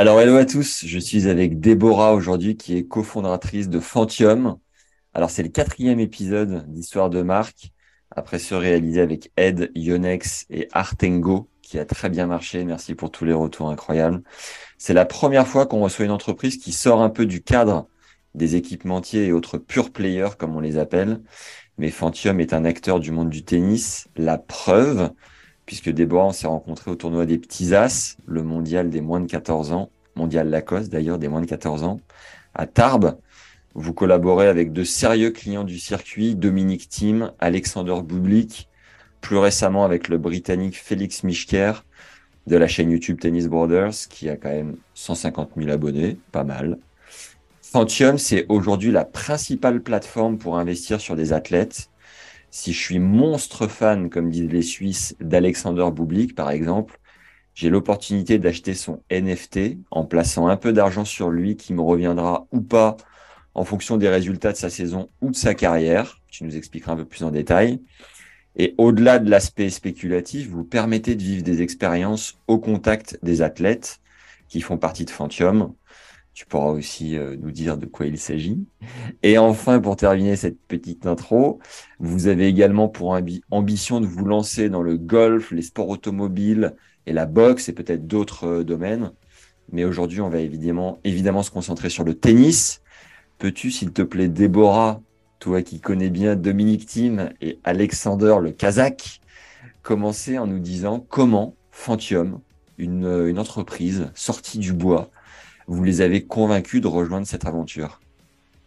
Alors, hello à tous. Je suis avec Déborah aujourd'hui, qui est cofondatrice de Fantium. Alors, c'est le quatrième épisode d'Histoire de marque, après ce réalisé avec Ed, Yonex et Artengo, qui a très bien marché. Merci pour tous les retours incroyables. C'est la première fois qu'on reçoit une entreprise qui sort un peu du cadre des équipementiers et autres pure players, comme on les appelle. Mais Fantium est un acteur du monde du tennis. La preuve, puisque Déborah, on s'est rencontrés au tournoi des Petits As, le mondial des moins de 14 ans, mondial Lacoste d'ailleurs, des moins de 14 ans, à Tarbes. Vous collaborez avec de sérieux clients du circuit, Dominique Thiem, Alexander Bublik, plus récemment avec le Britannique Félix Mischker de la chaîne YouTube Tennis Borders, qui a quand même 150 000 abonnés, pas mal. Fantium, c'est aujourd'hui la principale plateforme pour investir sur des athlètes. Si je suis monstre fan, comme disent les Suisses, d'Alexander Bublik, par exemple, j'ai l'opportunité d'acheter son NFT en plaçant un peu d'argent sur lui qui me reviendra ou pas en fonction des résultats de sa saison ou de sa carrière. Tu nous expliqueras un peu plus en détail. Et au-delà de l'aspect spéculatif, vous permettez de vivre des expériences au contact des athlètes qui font partie de Fantium. Tu pourras aussi euh, nous dire de quoi il s'agit. Et enfin, pour terminer cette petite intro, vous avez également pour ambition de vous lancer dans le golf, les sports automobiles et la boxe et peut-être d'autres euh, domaines. Mais aujourd'hui, on va évidemment, se concentrer sur le tennis. Peux-tu, s'il te plaît, Déborah, toi qui connais bien Dominique Thiem et Alexander le Kazakh, commencer en nous disant comment Fantium, une, une entreprise sortie du bois, vous les avez convaincus de rejoindre cette aventure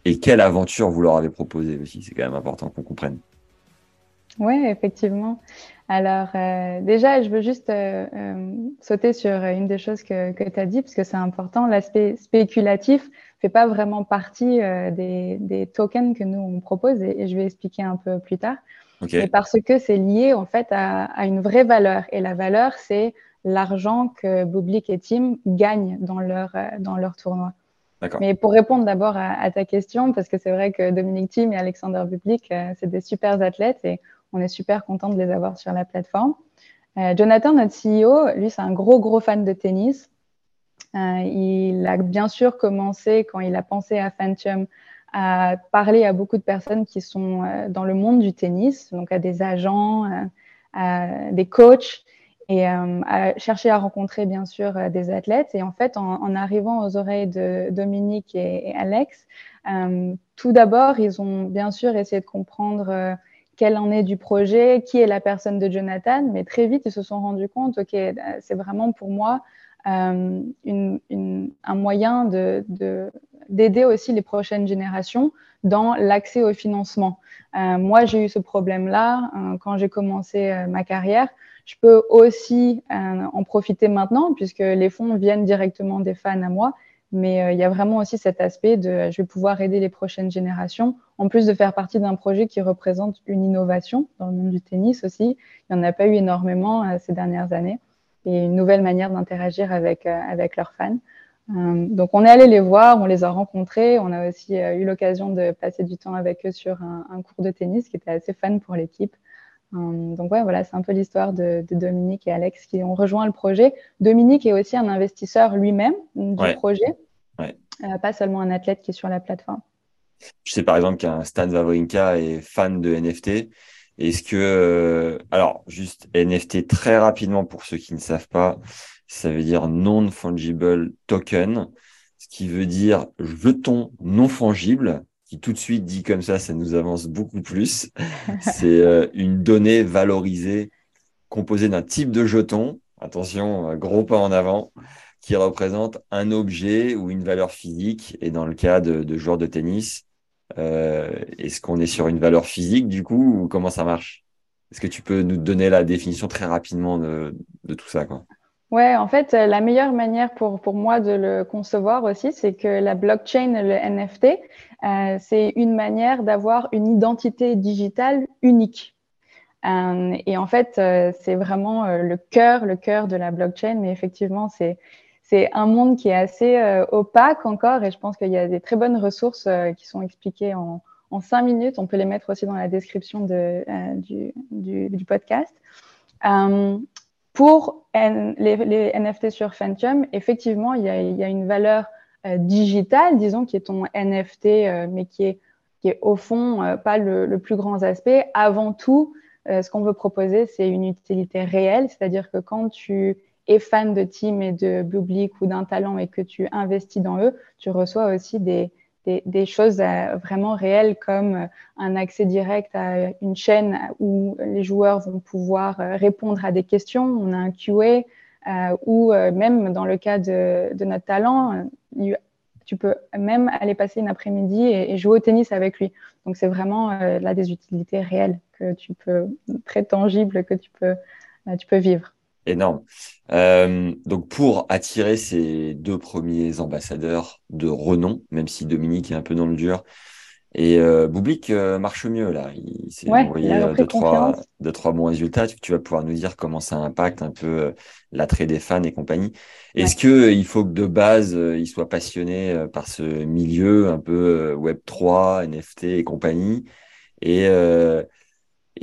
Et quelle aventure vous leur avez proposé aussi C'est quand même important qu'on comprenne. Oui, effectivement. Alors, euh, déjà, je veux juste euh, euh, sauter sur une des choses que, que tu as dit, parce que c'est important. L'aspect spéculatif fait pas vraiment partie des, des, tokens que nous, on propose, et, je vais expliquer un peu plus tard. Okay. parce que c'est lié, en fait, à, à, une vraie valeur. Et la valeur, c'est l'argent que Bublik et Tim gagnent dans leur, euh, dans leur tournoi. Mais pour répondre d'abord à, ta question, parce que c'est vrai que Dominique Thiem et Alexander Bublik, euh, c'est des super athlètes et on est super content de les avoir sur la plateforme. Euh, Jonathan, notre CEO, lui, c'est un gros, gros fan de tennis. il a bien sûr commencé, quand il a pensé à Phantom, à parler à beaucoup de personnes qui sont dans le monde du tennis, donc à des agents, à des coachs et euh, à chercher à rencontrer bien sûr euh, des athlètes. Et en fait, en, arrivant aux oreilles de Dominique et, Alex, euh, tout d'abord, ils ont bien sûr essayé de comprendre quel en est du projet, qui est la personne de Jonathan, mais très vite, ils se sont rendus compte, OK, c'est vraiment pour moi un moyen de, d'aider aussi les prochaines générations dans l'accès au financement. moi, j'ai eu ce problème-là quand j'ai commencé ma carrière. Je peux aussi euh, en profiter maintenant puisque les fonds viennent directement des fans à moi. Mais euh, il y a vraiment aussi cet aspect de je vais pouvoir aider les prochaines générations, en plus de faire partie d'un projet qui représente une innovation dans le monde du tennis aussi. Il n'y en a pas eu énormément euh, ces dernières années et une nouvelle manière d'interagir avec, avec leurs fans. donc on est allé les voir, on les a rencontrés, on a aussi eu l'occasion de passer du temps avec eux sur un, cours de tennis qui était assez fun pour l'équipe. Euh, donc ouais, voilà, c'est un peu l'histoire de, Dominique et Alex qui ont rejoint le projet. Dominique est aussi un investisseur lui-même du projet, euh, pas seulement un athlète qui est sur la plateforme. Je sais par exemple qu'un Stan Wawrinka est fan de NFT. Est-ce que, euh, alors juste NFT très rapidement pour ceux qui ne savent pas, ça veut dire non-fungible token, ce qui veut dire jeton non fungible tout de suite dit comme ça, ça nous avance beaucoup plus. C'est euh, une donnée valorisée composée d'un type de jeton, attention, gros pas en avant, qui représente un objet ou une valeur physique. Et dans le cas de, de joueurs de tennis, euh, est-ce qu'on est sur une valeur physique du coup ou comment ça marche? Est-ce que tu peux nous donner la définition très rapidement de, tout ça quoi? Ouais, en fait, la meilleure manière pour, pour moi de le concevoir aussi, c'est que la blockchain, le NFT, euh, c'est une manière d'avoir une identité digitale unique. Euh, et en fait, euh, c'est vraiment euh, le cœur, le cœur de la blockchain. Mais effectivement, c'est c'est un monde qui est assez euh, opaque encore. Et je pense qu'il y a des très bonnes ressources qui sont expliquées en, en cinq minutes. On peut les mettre aussi dans la description de, du, du, podcast. Pour les, NFT sur Phantom, effectivement, il y a, une valeur digitale, disons, qui est ton NFT, mais qui est, au fond pas le, le plus grand aspect. Avant tout, euh, ce qu'on veut proposer, c'est une utilité réelle, c'est-à-dire que quand tu es fan de team et de public ou d'un talent et que tu investis dans eux, tu reçois aussi des, des, choses euh, vraiment réelles comme euh, un accès direct à une chaîne où les joueurs vont pouvoir répondre à des questions. On a un QA euh, ou même dans le cas de, notre talent, tu peux même aller passer une après-midi et, et, jouer au tennis avec lui. Donc c'est vraiment euh, là des utilités réelles que tu peux, très tangibles que tu peux, euh, tu peux vivre. Énorme. Euh, donc pour attirer ces deux premiers ambassadeurs de renom, même si Dominique est un peu dans le dur, et euh, Boublik euh, marche mieux là. Il s'est ouais, envoyé euh, deux trois, deux, trois bons résultats. Tu, tu, vas pouvoir nous dire comment ça impacte un peu euh, l'attrait des fans et compagnie. Est-ce ouais. que il faut que de base il soit passionné par ce milieu un peu Web 3, NFT et compagnie? Et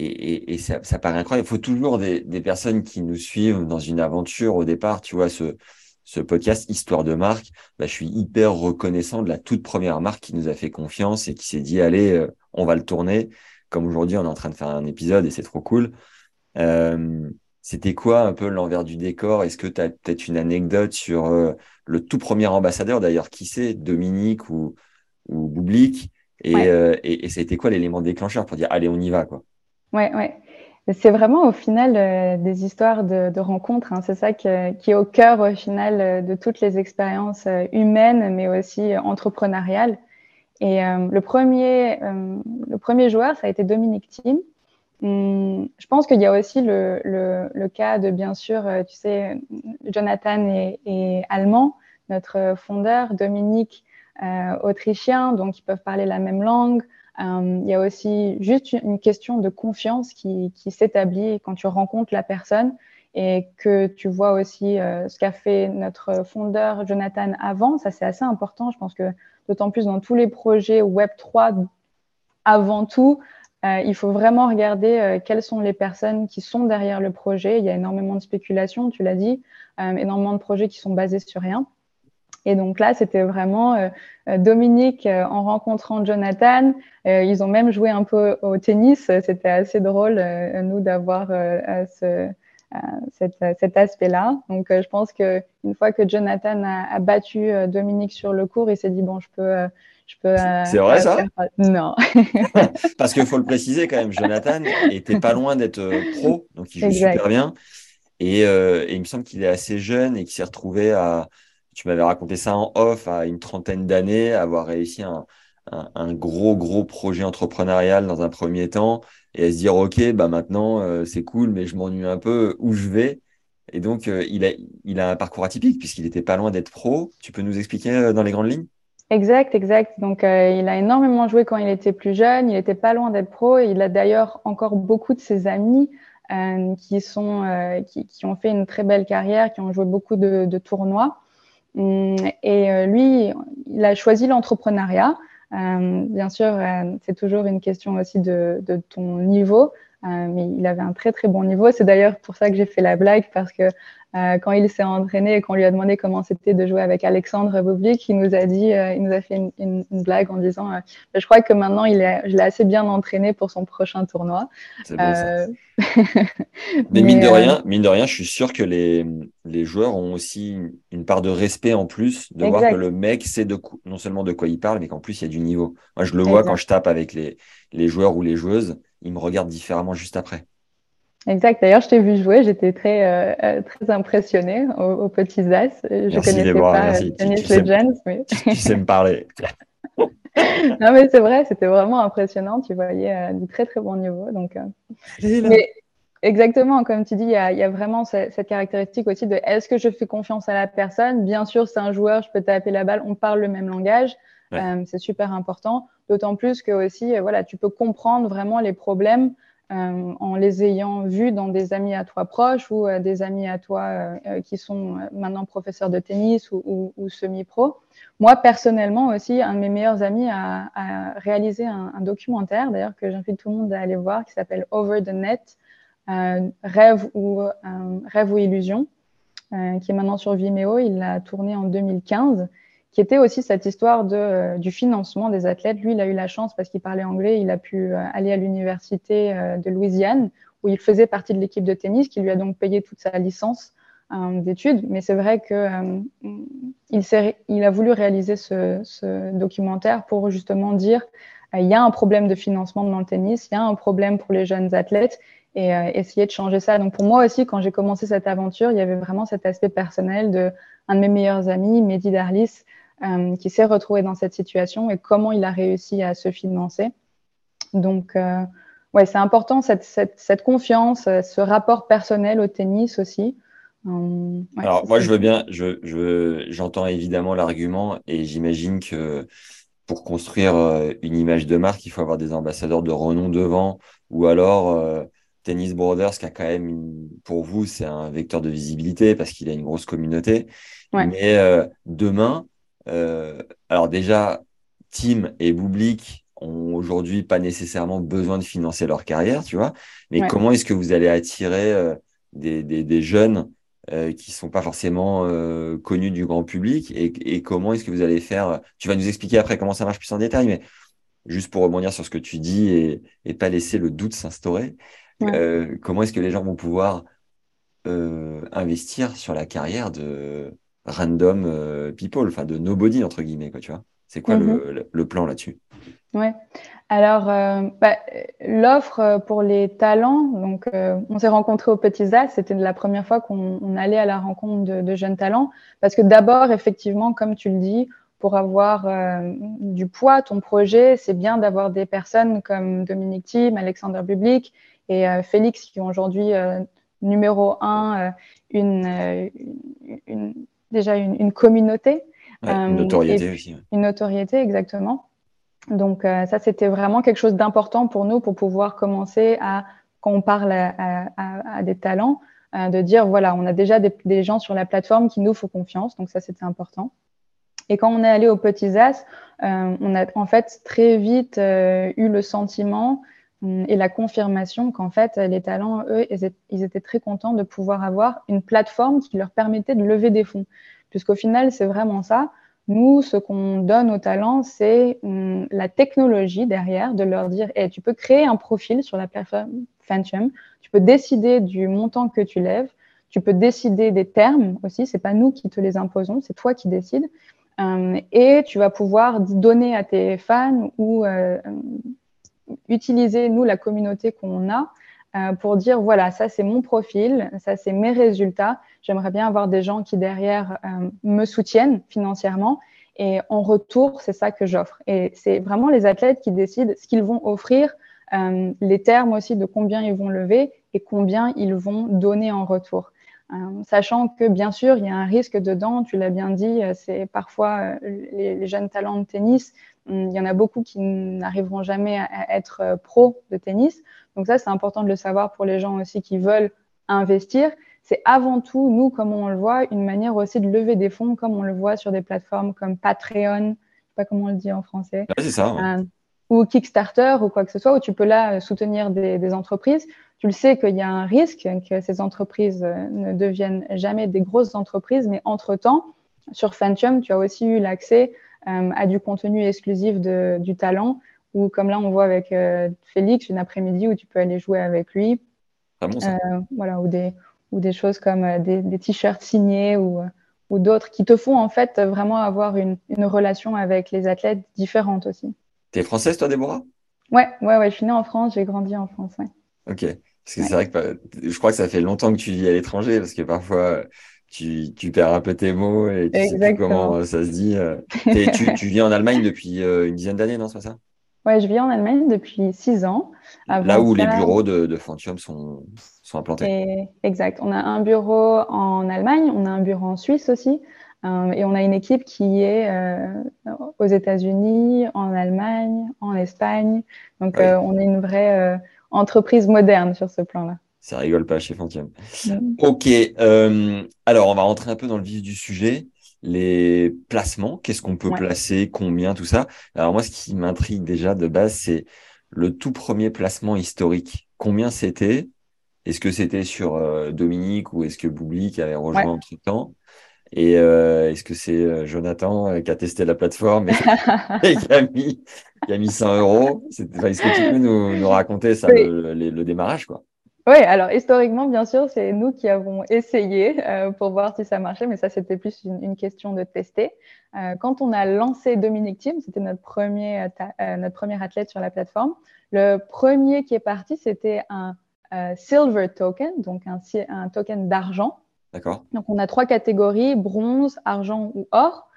et, et, et ça, ça, paraît incroyable. Il faut toujours des, des, personnes qui nous suivent dans une aventure au départ. Tu vois, ce, ce podcast Histoire de marque, bah, je suis hyper reconnaissant de la toute première marque qui nous a fait confiance et qui s'est dit, allez, euh, on va le tourner. Comme aujourd'hui, on est en train de faire un épisode et c'est trop cool. Euh, C'était quoi un peu l'envers du décor? Est-ce que tu as peut-être une anecdote sur euh, le tout premier ambassadeur D'ailleurs, qui c'est? Dominique ou, ou Boublik et, ouais. euh, et, et, ça a été quoi l'élément déclencheur pour dire, allez, on y va quoi? Ouais, ouais. C'est vraiment au final euh, des histoires de, rencontres. Hein. C'est ça qui est au cœur au final euh, de toutes les expériences euh, humaines, mais aussi entrepreneuriales. Et le premier, le premier joueur, ça a été Dominique Thiem. Hum, je pense qu'il y a aussi le, le, le, cas de, bien sûr, tu sais, Jonathan est, est allemand, notre fondeur, Dominique autrichien, donc ils peuvent parler la même langue. Euh, il y a aussi juste une question de confiance qui, s'établit quand tu rencontres la personne et que tu vois aussi euh, ce qu'a fait notre fondeur Jonathan avant. Ça, c'est assez important. Je pense que d'autant plus dans tous les projets Web 3, avant tout, euh, il faut vraiment regarder euh, quelles sont les personnes qui sont derrière le projet. Il y a énormément de spéculation, tu l'as dit, euh, énormément de projets qui sont basés sur rien. Et donc là, c'était vraiment euh, Dominique euh, en rencontrant Jonathan. Euh, ils ont même joué un peu au tennis. C'était assez drôle, nous, d'avoir ce, cet, cet aspect-là. Donc, je pense que une fois que Jonathan a, a battu Dominique sur le court, il s'est dit bon, je peux. C'est vrai ça Non. Parce qu'il faut le préciser quand même, Jonathan était pas loin d'être pro, donc il joue exact. super bien. Et, et il me semble qu'il est assez jeune et qu'il s'est retrouvé à tu m'avais raconté ça en off à une trentaine d'années, avoir réussi un, gros, gros projet entrepreneurial dans un premier temps et à se dire, OK, bah maintenant, euh, c'est cool, mais je m'ennuie un peu où je vais? Et donc, euh, il, a, un parcours atypique puisqu'il n'était pas loin d'être pro. Tu peux nous expliquer euh, dans les grandes lignes? Exact, exact. Donc, il a énormément joué quand il était plus jeune. Il n'était pas loin d'être pro. Il a d'ailleurs encore beaucoup de ses amis qui, sont, qui, ont fait une très belle carrière, qui ont joué beaucoup de tournois. Hum, et euh, lui, il a choisi l'entrepreneuriat. Euh, bien sûr, euh, c'est toujours une question aussi de, de ton niveau, mais il avait un très très bon niveau. C'est d'ailleurs pour ça que j'ai fait la blague parce que euh, quand il s'est entraîné et qu'on lui a demandé comment c'était de jouer avec Alexandre Bublik, il nous a dit, euh, il nous a fait une, une, une blague en disant, euh, je crois que maintenant il est, je l'ai assez bien entraîné pour son prochain tournoi. Bon, ça. Mais, mine de rien, mine de rien, je suis sûr que les, les joueurs ont aussi une part de respect en plus de exact. voir que le mec sait de non seulement de quoi il parle, mais qu'en plus il y a du niveau. Moi, je le vois exact. quand je tape avec les, les joueurs ou les joueuses, ils me regardent différemment juste après. Exact. D'ailleurs, je t'ai vu jouer, j'étais très euh, euh très impressionnée aux, aux petits as. Je merci, connaissais pas merci. Tennis tu, tu Legends, sais, mais tu, tu sais me parler. non, mais c'est vrai, c'était vraiment impressionnant. Tu voyais euh, du très très bon niveau. Donc, euh... mais Exactement, comme tu dis, il y a, vraiment cette, caractéristique aussi de est-ce que je fais confiance à la personne? Bien sûr, c'est un joueur, je peux taper la balle, on parle le même langage, euh, c'est super important. D'autant plus que aussi, euh, voilà, tu peux comprendre vraiment les problèmes euh, en les ayant vus dans des amis à toi proches ou des amis à toi qui sont maintenant professeurs de tennis ou, semi-pro. Moi, personnellement aussi, un de mes meilleurs amis a, réalisé un, documentaire, d'ailleurs, que j'invite tout le monde à aller voir, qui s'appelle Over the Net rêve ou rêve ou illusion, euh, qui est maintenant sur Vimeo. Il l'a tourné en 2015, qui était aussi cette histoire de, euh, du financement des athlètes. Lui, il a eu la chance parce qu'il parlait anglais, il a pu euh, aller à l'université de Louisiane où il faisait partie de l'équipe de tennis, qui lui a donc payé toute sa licence d'études. Mais c'est vrai que il, il, a voulu réaliser ce, documentaire pour justement dire il y a un problème de financement dans le tennis, il y a un problème pour les jeunes athlètes et euh, essayer de changer ça. Donc pour moi aussi, quand j'ai commencé cette aventure, il y avait vraiment cet aspect personnel de un de mes meilleurs amis, Mehdi Darlis, euh, qui s'est retrouvé dans cette situation et comment il a réussi à se financer. Donc euh, ouais, c'est important cette, cette, cette, confiance, ce rapport personnel au tennis aussi. Alors moi, je veux bien, je, je, j'entends évidemment l'argument et j'imagine que pour construire une image de marque, il faut avoir des ambassadeurs de renom devant ou alors Tennis Brothers, qui a quand même, pour vous, c'est un vecteur de visibilité parce qu'il a une grosse communauté. Mais euh, demain, euh, alors déjà, Tim et Bublik ont aujourd'hui pas nécessairement besoin de financer leur carrière, tu vois. Mais comment est-ce que vous allez attirer euh, des, des, des, jeunes qui sont pas forcément connus du grand public et, et comment est-ce que vous allez faire Tu vas nous expliquer après comment ça marche plus en détail, mais juste pour rebondir sur ce que tu dis et, et pas laisser le doute s'instaurer. Euh, comment est-ce que les gens vont pouvoir euh, investir sur la carrière de random euh, people, enfin de nobody entre guillemets, quoi, tu vois C'est quoi le, mm-hmm. plan là-dessus? Ouais. Alors, bah, l'offre pour les talents, donc on s'est rencontrés au Petit As, c'était la première fois qu'on allait à la rencontre de, de, jeunes talents, parce que d'abord, effectivement, comme tu le dis, pour avoir du poids, ton projet, c'est bien d'avoir des personnes comme Dominique Thiem, Alexander Bublik, et euh, Félix qui ont aujourd'hui euh, numéro un euh, une, une, déjà une, communauté. une notoriété aussi. Une notoriété, exactement. Donc ça, c'était vraiment quelque chose d'important pour nous pour pouvoir commencer à, quand on parle à, à, des talents, de dire, voilà, on a déjà des, des, gens sur la plateforme qui nous font confiance. Donc ça, c'était important. Et quand on est allé au Petits As, on a en fait très vite eu le sentiment et la confirmation qu'en fait, les talents, eux, ils étaient très contents de pouvoir avoir une plateforme qui leur permettait de lever des fonds. Puisqu'au final, c'est vraiment ça. Nous, ce qu'on donne aux talents, c'est hum, la technologie derrière, de leur dire, hey, tu peux créer un profil sur la plateforme Phantom, tu peux décider du montant que tu lèves, tu peux décider des termes aussi, c'est pas nous qui te les imposons, c'est toi qui décides. Hum, et tu vas pouvoir donner à tes fans ou euh, utiliser, nous, la communauté qu'on a, euh, pour dire, voilà, ça c'est mon profil, ça c'est mes résultats. J'aimerais bien avoir des gens qui derrière euh, me soutiennent financièrement. Et en retour, c'est ça que j'offre. Et c'est vraiment les athlètes qui décident ce qu'ils vont offrir, euh, les termes aussi de combien ils vont lever et combien ils vont donner en retour. sachant que bien sûr, il y a un risque dedans, tu l'as bien dit, c'est parfois les, les, jeunes talents de tennis il y en a beaucoup qui n'arriveront jamais à être euh, pro de tennis. Donc ça, c'est important de le savoir pour les gens aussi qui veulent investir. C'est avant tout, nous, comme on le voit, une manière aussi de lever des fonds, comme on le voit sur des plateformes comme Patreon, je sais pas comment on le dit en français. c'est ça. Euh, ou Kickstarter ou quoi que ce soit, où tu peux là euh, soutenir des, des entreprises. Tu le sais qu'il y a un risque que ces entreprises ne deviennent jamais des grosses entreprises, mais entre-temps, sur Fantium, tu as aussi eu l'accès à du contenu exclusif de, du talent, ou comme là on voit avec euh, Félix, une après-midi où tu peux aller jouer avec lui. Euh, voilà, ou des, ou des choses comme des, des t-shirts signés ou, ou d'autres qui te font en fait vraiment avoir une, une relation avec les athlètes différente aussi. T'es française toi, Déborah? Ouais, ouais, ouais, je suis née en France, j'ai grandi en France. Ouais. Ok. Parce que c'est vrai que je crois que ça fait longtemps que tu vis à l'étranger, parce que parfois tu, tu perds un peu tes mots et tu sais plus comment ça se dit. Euh. tu, tu vis en Allemagne depuis euh, une dizaine d'années, non, c'est ça? Ouais, je vis en Allemagne depuis six ans. Là où les bureaux de, de Fantium sont, sont implantés. exact. On a un bureau en Allemagne, on a un bureau en Suisse aussi. Euh, et on a une équipe qui est euh, aux États-Unis, en Allemagne, en Espagne. Donc, euh, on est une vraie entreprise moderne sur ce plan-là. Ça rigole pas chez Fantium. Ok. alors, on va rentrer un peu dans le vif du sujet les placements, qu'est-ce qu'on peut placer, combien, tout ça. Alors moi, ce qui m'intrigue déjà de base, c'est le tout premier placement historique. Combien c'était? Est-ce que c'était sur euh, Dominique ou est-ce que Boubli qui avait rejoint entre-temps? Et euh, est-ce que c'est euh, Jonathan qui a testé la plateforme et, qui, a mis, qui, a mis, 100 euros? Est-ce que tu peux nous, nous raconter ça, le, le démarrage quoi? Oui, alors historiquement, bien sûr, c'est nous qui avons essayé euh, pour voir si ça marchait, mais ça, c'était plus une, question de tester. Euh, quand on a lancé Dominic Team, c'était notre premier, euh, notre premier athlète sur la plateforme. Le premier qui est parti, c'était un silver token, donc un, un token d'argent. D'accord. Donc, on a trois catégories bronze, argent ou or.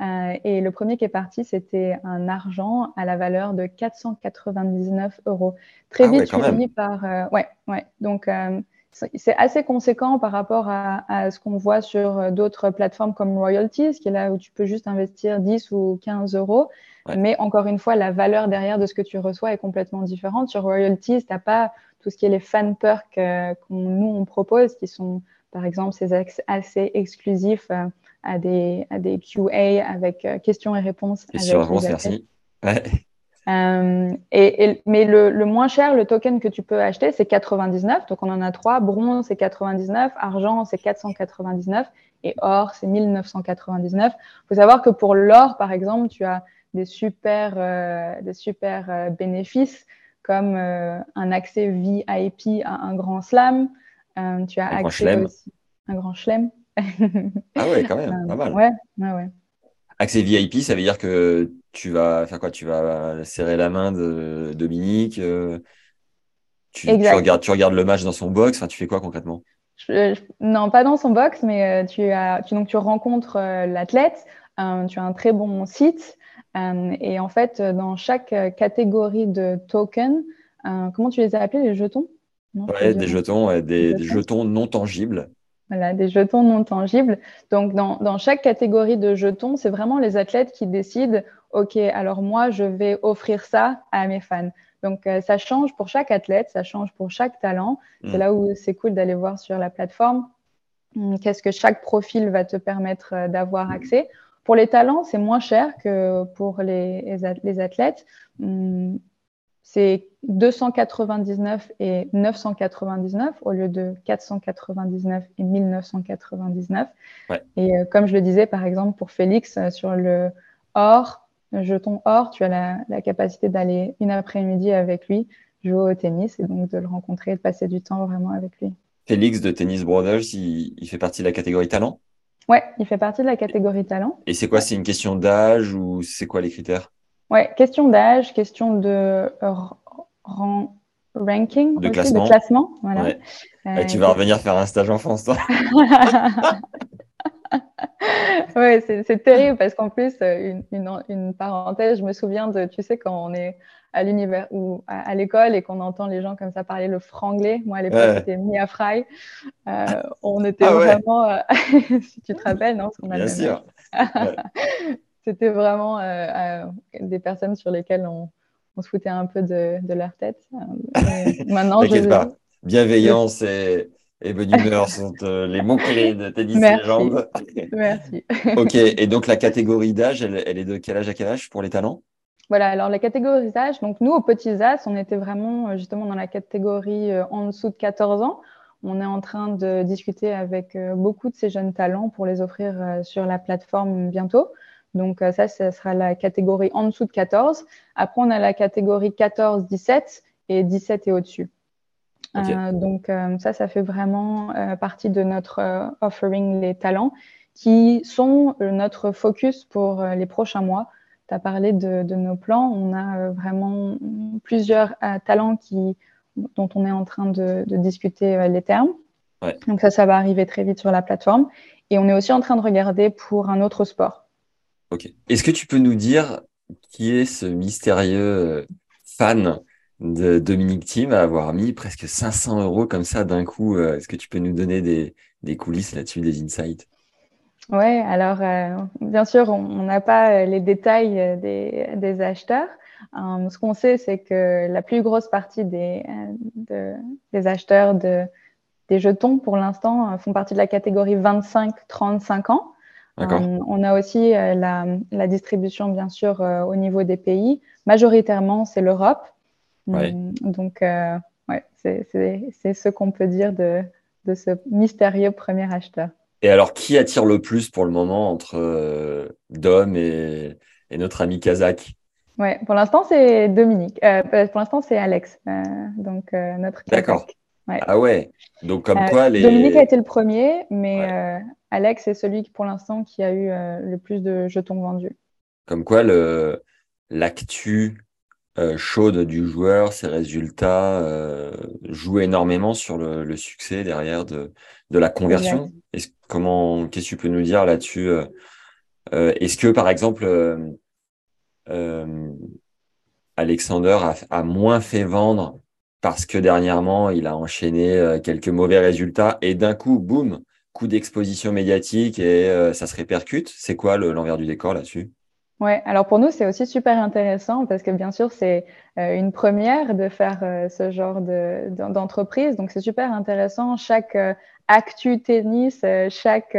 Euh, et le premier qui est parti, c'était un argent à la valeur de 499 euros. Très ah vite ouais, par. Euh, ouais, ouais. Donc, euh, c'est assez conséquent par rapport à, à ce qu'on voit sur d'autres plateformes comme Royalties, qui est là où tu peux juste investir 10 ou 15 euros. Mais encore une fois, la valeur derrière de ce que tu reçois est complètement différente. Sur Royalties, tu n'as pas tout ce qui est les fan perks qu'on nous on propose, qui sont par exemple ces accès assez exclusifs à des, à des QA avec euh, questions et réponses. Questions et merci. Euh, et, mais le, le, moins cher, le token que tu peux acheter, c'est 99. Donc, on en a trois. Bronze, c'est 99. Argent, c'est 499. Et or, c'est 1999. Il faut savoir que pour l'or, par exemple, tu as des super, euh, des super bénéfices comme un accès VIP à un grand slam. tu as accès aussi un grand chelem ah ouais, quand même, pas mal. Ouais, ouais, Accès VIP, ça veut dire que tu vas faire quoi? Tu vas serrer la main de Dominique euh, tu, regardes, tu regardes le match dans son box, enfin, tu fais quoi concrètement? Non, pas dans son box, mais euh, tu, as, tu, donc, tu rencontres euh, l'athlète, tu as un très bon site, et en fait, dans chaque catégorie de tokens, comment tu les as appelés, les jetons? Ouais, des jetons, des, jetons non tangibles. Voilà, des jetons non tangibles. Donc, dans, dans chaque catégorie de jetons, c'est vraiment les athlètes qui décident, OK, alors moi, je vais offrir ça à mes fans. Donc, euh, ça change pour chaque athlète, ça change pour chaque talent. C'est mm. là où c'est cool d'aller voir sur la plateforme hum, qu'est-ce que chaque profil va te permettre euh, d'avoir mm. accès. Pour les talents, c'est moins cher que pour les, les athlètes. C'est 299 et 999 au lieu de 499 et 1999. Et euh, comme je le disais, par exemple, pour Félix, euh, sur le or, le jeton or, tu as la, capacité d'aller une après-midi avec lui jouer au tennis et donc de le rencontrer et de passer du temps vraiment avec lui. Félix de Tennis Brothers, il, il fait partie de la catégorie talent? Ouais, il fait partie de la catégorie talent. Et c'est quoi? C'est une question d'âge ou c'est quoi les critères? Ouais, question d'âge, question de ranking, de, classement. de classement. Voilà. Euh, tu vas revenir faire un stage en France, toi. oui, c'est terrible parce qu'en plus, euh, une, une, parenthèse, je me souviens de, tu sais, quand on est à l'univers ou à, l'école et qu'on entend les gens comme ça parler le franglais. Moi, à l'époque, c'était Mia Fry. Euh, on était ah vraiment, si tu te rappelles, non Bien sûr. C'était vraiment euh, euh, des personnes sur lesquelles on, se foutait un peu de, leur tête. Euh, maintenant, T'inquiète pas. Bienveillance et, bonne humeur sont les mots-clés de Tennis Légende. Merci. ok, et donc la catégorie d'âge, elle, est de quel âge à quel âge pour les talents? Voilà, alors la catégorie d'âge, donc nous, aux petits as, on était vraiment justement dans la catégorie en dessous de 14 ans. On est en train de discuter avec beaucoup de ces jeunes talents pour les offrir sur la plateforme bientôt. Donc euh, ça, ça sera la catégorie en dessous de 14. Après, on a la catégorie 14, 17 et 17 et au-dessus. Euh, donc euh, ça, ça fait vraiment partie de notre offering les talents qui sont notre focus pour les prochains mois. Tu as parlé de, nos plans. On a vraiment plusieurs talents qui, dont on est en train de, discuter les termes. Donc ça, ça va arriver très vite sur la plateforme. Et on est aussi en train de regarder pour un autre sport. Ok. Est-ce que tu peux nous dire qui est ce mystérieux fan de Dominique Thiem à avoir mis presque 500 euros comme ça d'un coup Est-ce que tu peux nous donner des, coulisses là-dessus, des insights? Oui, alors bien sûr, on n'a pas les détails des, acheteurs. ce qu'on sait, c'est que la plus grosse partie des, de, des acheteurs de, des jetons, pour l'instant, font partie de la catégorie 25-35 ans. Euh, on a aussi euh, la, distribution, bien sûr, euh, au niveau des pays. Majoritairement, c'est l'Europe. Donc, ouais, c'est ce qu'on peut dire de, ce mystérieux premier acheteur. Et alors, qui attire le plus pour le moment entre Dom et, notre ami Kazakh? Ouais, pour l'instant, c'est Dominique. pour l'instant, c'est Alex, donc notre D'accord. Ah ouais. Donc comme quoi les. Dominique a été le premier, mais Alex est celui qui, pour l'instant, qui a eu euh, le plus de jetons vendus. Comme quoi, l'actu euh, chaude du joueur, ses résultats euh, jouent énormément sur le, succès derrière de, la conversion. Comment, qu'est-ce que tu peux nous dire là-dessus Est-ce que, par exemple, Alexander a, moins fait vendre parce que dernièrement, il a enchaîné quelques mauvais résultats et d'un coup, boum, coup d'exposition médiatique et euh, ça se répercute. C'est quoi l'envers du décor là-dessus? Ouais, alors pour nous, c'est aussi super intéressant parce que bien sûr, c'est euh, une première de faire euh, ce genre d'entreprise. Donc, c'est super intéressant. Chaque actu tennis, chaque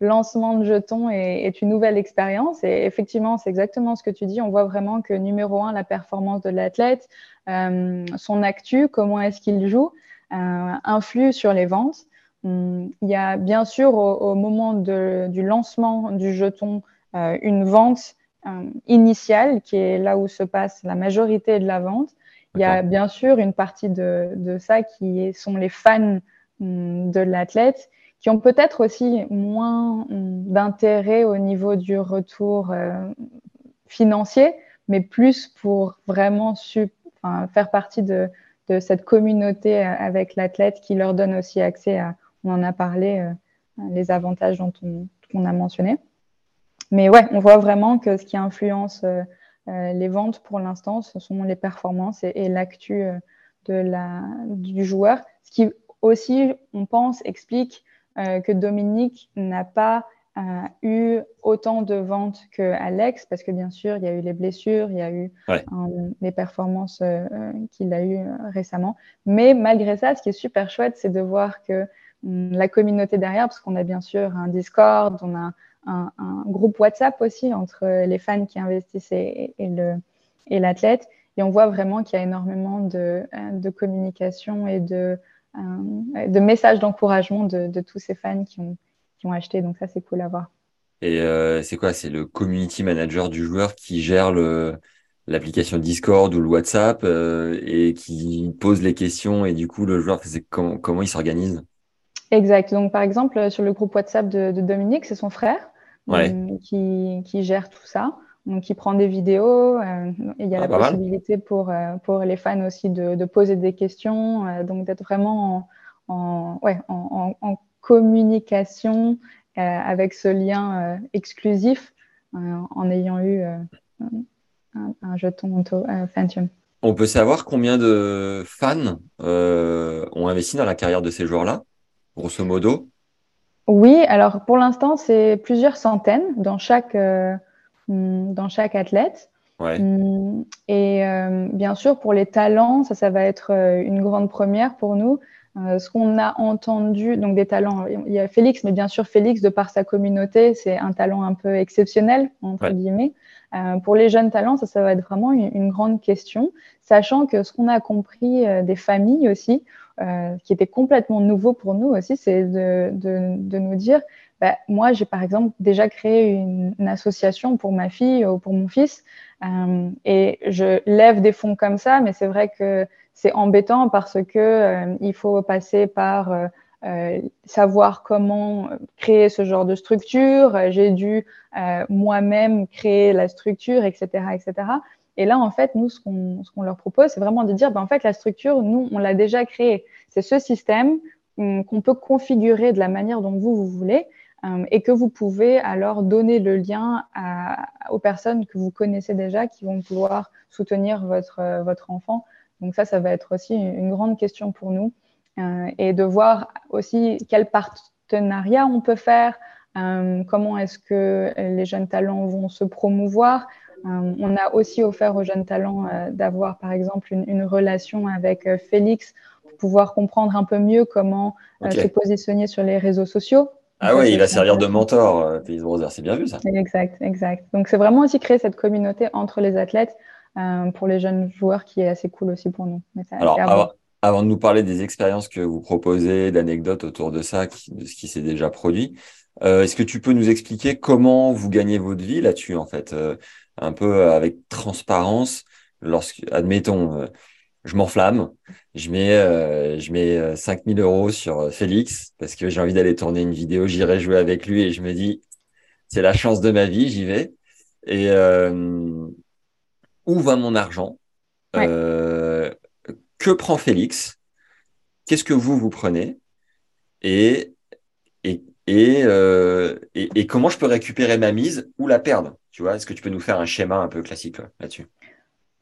lancement de jetons est, est, une nouvelle expérience. Et effectivement, c'est exactement ce que tu dis. On voit vraiment que numéro un, la performance de l'athlète, son actu, comment est-ce qu'il joue, influe sur les ventes. Il y a bien sûr au, moment du lancement du jeton euh, une vente euh, initiale qui est là où se passe la majorité de la vente. Il y a bien sûr une partie de, ça qui sont les fans hum, de l'athlète qui ont peut-être aussi moins hum, d'intérêt au niveau du retour euh, financier, mais plus pour vraiment faire partie de, de cette communauté avec l'athlète qui leur donne aussi accès à, on en a parlé, euh, les avantages dont on, a mentionné. Mais ouais, on voit vraiment que ce qui influence euh, euh, les ventes pour l'instant, ce sont les performances et, l'actu de la, du joueur. Ce qui aussi, on pense, explique que Dominique n'a pas eu autant de ventes que Alex, parce que bien sûr, il y a eu les blessures, il y a eu les performances qu'il a eues récemment. Mais malgré ça, ce qui est super chouette, c'est de voir que la communauté derrière, parce qu'on a bien sûr un Discord, on a un, groupe WhatsApp aussi entre les fans qui investissent et, l'athlète. Et on voit vraiment qu'il y a énormément de, de communication et de, euh, messages d'encouragement de, tous ces fans qui ont, acheté. Donc ça, c'est cool à voir. Et euh, c'est quoi? C'est le community manager du joueur qui gère l'application Discord ou le WhatsApp euh, et qui pose les questions et du coup le joueur, comment il s'organise? Exact. Donc, par exemple, sur le groupe WhatsApp de, Dominique, c'est son frère euh, qui, gère tout ça. Donc, il prend des vidéos. Euh, il y a ah, la possibilité pour, euh, pour les fans aussi de, poser des questions. donc, d'être vraiment en, ouais, en, communication avec ce lien exclusif en ayant eu un, jeton Phantom. On peut savoir combien de fans ont investi dans la carrière de ces joueurs-là? Grosso modo? Oui, alors pour l'instant, c'est plusieurs centaines dans chaque, euh, hmm, dans chaque athlète. Hmm, et euh, bien sûr, pour les talents, ça, ça va être euh, une grande première pour nous. ce qu'on a entendu, donc des talents, il y a Félix, mais bien sûr, Félix, de par sa communauté, c'est un talent un peu exceptionnel, entre guillemets. pour les jeunes talents, ça, ça va être vraiment une, une grande question, sachant que ce qu'on a compris des familles aussi, euh, qui était complètement nouveau pour nous aussi, c'est de, nous dire, bah, moi j'ai par exemple déjà créé une, association pour ma fille ou pour mon fils, euh, et je lève des fonds comme ça, mais c'est vrai que c'est embêtant parce que euh, il faut passer par euh, savoir comment créer ce genre de structure. J'ai dû moi-même créer la structure, etc., etc. Et là, en fait, nous, ce qu'on leur propose, c'est vraiment de dire, ben, en fait, la structure, nous, on l'a déjà créée. C'est ce système hum, qu'on peut configurer de la manière dont vous, vous voulez. et que vous pouvez alors donner le lien aux personnes que vous connaissez déjà qui vont pouvoir soutenir votre, votre enfant. Donc ça, ça va être aussi une grande question pour nous et de voir aussi quel partenariat on peut faire, comment est-ce que les jeunes talents vont se promouvoir. On a aussi offert aux jeunes talents d'avoir par exemple une, une relation avec Félix pouvoir comprendre un peu mieux comment euh, se positionner sur les réseaux sociaux. Ah oui, il va servir de mentor, euh, Félix Brother, c'est bien vu ça. Exact, exact. Donc c'est vraiment aussi créer cette communauté entre les athlètes euh, pour les jeunes joueurs qui est assez cool aussi pour nous. Alors, avant, de nous parler des expériences que vous proposez, d'anecdotes autour de ça, de ce qui s'est déjà produit, est-ce que tu peux nous expliquer comment vous gagnez votre vie là-dessus, en fait, un peu avec transparence, lorsque, admettons, je m'enflamme, je mets, euh, je mets 5000 euh, euros sur euh, Félix parce que j'ai envie d'aller tourner une vidéo, j'irai jouer avec lui et je me dis, c'est la chance de ma vie, j'y vais. Et où va mon argent? Que prend Félix? Qu'est-ce que vous, vous prenez? Et, et, et, et, comment je peux récupérer ma mise ou la perdre? Tu vois, est-ce que tu peux nous faire un schéma un peu classique là-dessus?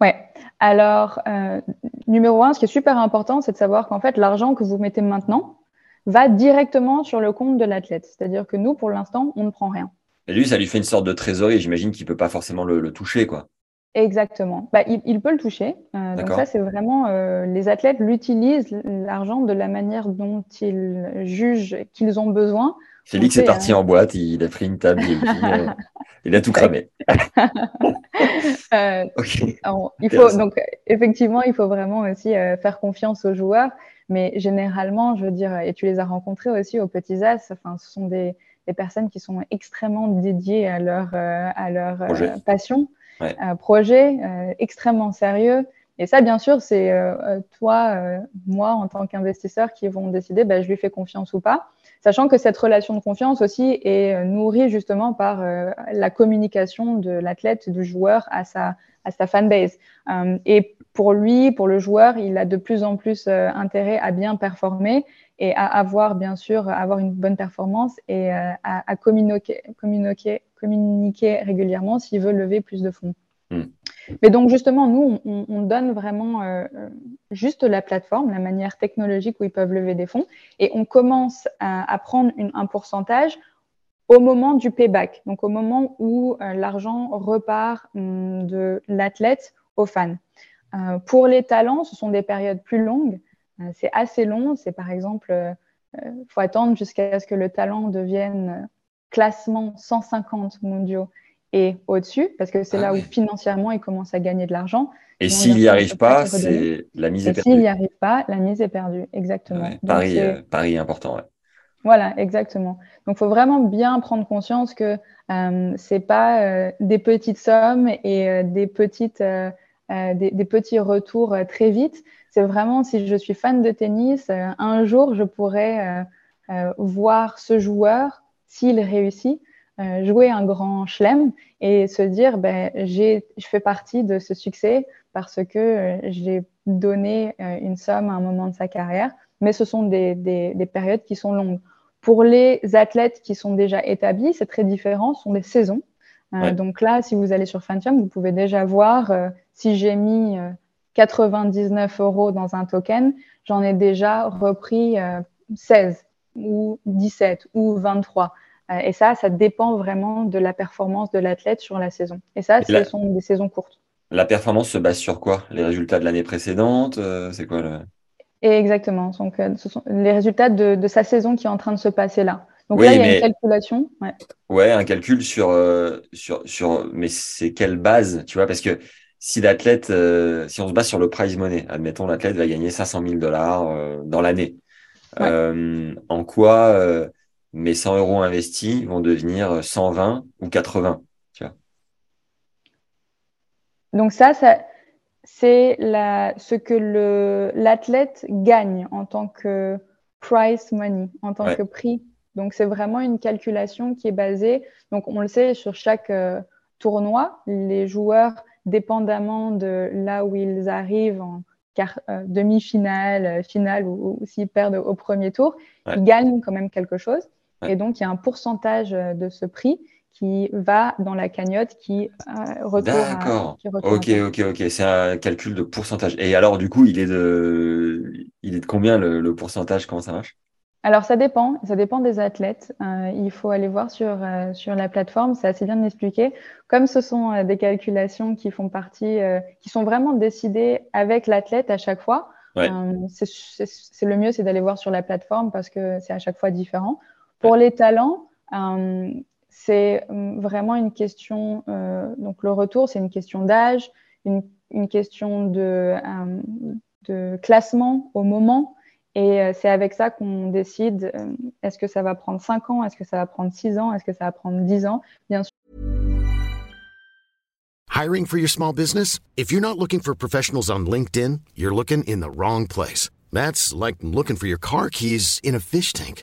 Ouais. Alors, euh, numéro un, ce qui est super important, c'est de savoir qu'en fait, l'argent que vous mettez maintenant va directement sur le compte de l'athlète. C'est-à-dire que nous, pour l'instant, on ne prend rien. Et lui, ça lui fait une sorte de trésorerie. J'imagine qu'il ne peut pas forcément le, toucher, quoi. Exactement. Bah, il, peut le toucher. Euh, donc ça, c'est vraiment euh, les athlètes l'utilisent l'argent de la manière dont ils jugent qu'ils ont besoin Félix est parti en boîte, il a pris une table, il, euh, il a tout cramé. euh, il faut, donc, effectivement, il faut vraiment aussi euh, faire confiance aux joueurs, mais généralement, je veux dire, et tu les as rencontrés aussi aux Petits As, enfin, ce sont des, des personnes qui sont extrêmement dédiées à leur, euh, à leur projet. passion, projet, extrêmement sérieux. Et ça, bien sûr, c'est toi, moi, en tant qu'investisseur, qui vont décider, bah, je lui fais confiance ou pas sachant que cette relation de confiance aussi est euh, nourrie justement par euh, la communication de l'athlète, du joueur à sa, à sa fanbase. Euh, et pour lui, pour le joueur, il a de plus en plus intérêt à bien performer et à avoir, bien sûr, avoir une bonne performance et à, à communiquer, communiquer, communiquer régulièrement s'il veut lever plus de fonds. Hmm. Mais donc justement, nous, on, donne vraiment euh, juste la plateforme, la manière technologique où ils peuvent lever des fonds, et on commence à, prendre un pourcentage au moment du payback, donc au moment où euh, l'argent repart hum, de l'athlète aux fans. Euh, pour les talents, ce sont des périodes plus longues. c'est assez long. C'est par exemple, il faut attendre jusqu'à ce que le talent devienne classement 150 mondiaux et au-dessus, parce que c'est là où financièrement il commence à gagner de l'argent. Et s'il n'y arrive pas, c'est la mise est perdue. S'il n'y arrive pas, la mise est perdue, exactement. Paris, euh, Paris important. Voilà, exactement. Donc, il faut vraiment bien prendre conscience que euh, c'est pas euh, des petites sommes et euh, des petites, des, des, petits retours très vite. C'est vraiment si je suis fan de tennis, un jour je pourrais voir ce joueur s'il réussit jouer un grand chelem et se dire ben, je fais partie de ce succès parce que euh, j'ai donné euh, une somme à un moment de sa carrière, mais ce sont des, des, des, périodes qui sont longues. Pour les athlètes qui sont déjà établis, c'est très différent, ce sont des saisons. Donc là, si vous allez sur Fantium, vous pouvez déjà voir si j'ai mis 99 euros dans un token, j'en ai déjà repris 16 ou 17 ou 23. Euh, et ça, ça dépend vraiment de la performance de l'athlète sur la saison. Et ça, ce sont des saisons courtes. La performance se base sur quoi? Les résultats de l'année précédente euh, C'est quoi le... exactement. Donc, euh, ce sont les résultats de, sa saison qui est en train de se passer là. Donc là, il y a une calculation. Ouais. ouais, un calcul sur, sur, sur. Mais c'est quelle base Tu vois, parce que si l'athlète, si on se base sur le prize money, admettons l'athlète va gagner 500 000 dollars dans l'année. en quoi mes 100 euros investis vont devenir 120 ou 80. Tu vois. Donc ça, ça c'est ce que l'athlète gagne en tant que price money, en tant que prix. Donc c'est vraiment une calculation qui est basée, donc on le sait, sur chaque euh, tournoi, les joueurs, dépendamment de là où ils arrivent en euh, demi-finale, finale ou, s'ils perdent au premier tour, ils gagnent quand même quelque chose. Et donc, il y a un pourcentage de ce prix qui va dans la cagnotte qui euh, retourne. D'accord. Ok, ok, ok. C'est un calcul de pourcentage. Et alors, du coup, il est de, il est de combien le, pourcentage? Comment ça marche? Alors ça dépend, ça dépend des athlètes. Euh, il faut aller voir sur, euh, sur la plateforme, c'est assez bien expliqué. Comme ce sont des calculations qui font partie, qui sont vraiment décidées avec l'athlète à chaque fois, c'est le mieux, c'est d'aller voir sur la plateforme parce que c'est à chaque fois différent. Pour les talents, c'est hum, vraiment une question, euh, donc le retour, c'est une question d'âge, une, question de, hum, de, classement au moment. Et euh, c'est avec ça qu'on décide hum, est-ce que ça va prendre 5 ans, est-ce que ça va prendre 6 ans, est-ce que ça va prendre 10 ans. Bien sûr. Hiring for your small business? If you're not looking for professionals on LinkedIn, you're looking in the wrong place. That's like looking for your car keys in a fish tank.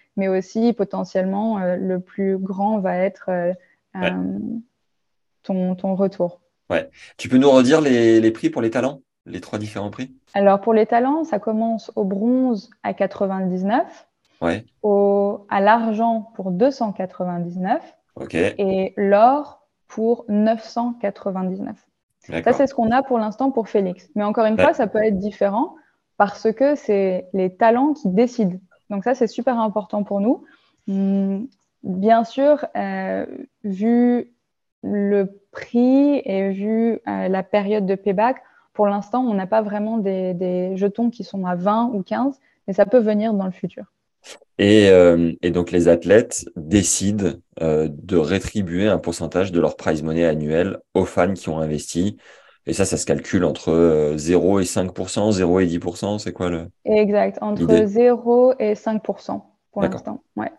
Mais aussi potentiellement euh, le plus grand va être euh, euh, ton, ton, retour. Ouais. Tu peux nous redire les, les, prix pour les talents, les trois différents prix? Alors pour les talents, ça commence au bronze à 99, ouais. au, à l'argent pour 299 okay. et l'or pour 999. Ça, c'est ce qu'on a pour l'instant pour Félix. Mais encore une fois, ça peut être différent parce que c'est les talents qui décident. Donc ça, c'est super important pour nous. Hum, bien sûr, euh, vu le prix et vu euh, la période de payback, pour l'instant, on n'a pas vraiment des, jetons qui sont à 20 ou 15, mais ça peut venir dans le futur. Et, euh, donc, les athlètes décident de rétribuer un pourcentage de leur prize money annuel aux fans qui ont investi. Et ça, ça se calcule entre 0 euh, et 5%, 0 et 10%, c'est quoi le Exact, entre 0 et 5% pour l'instant. Ouais.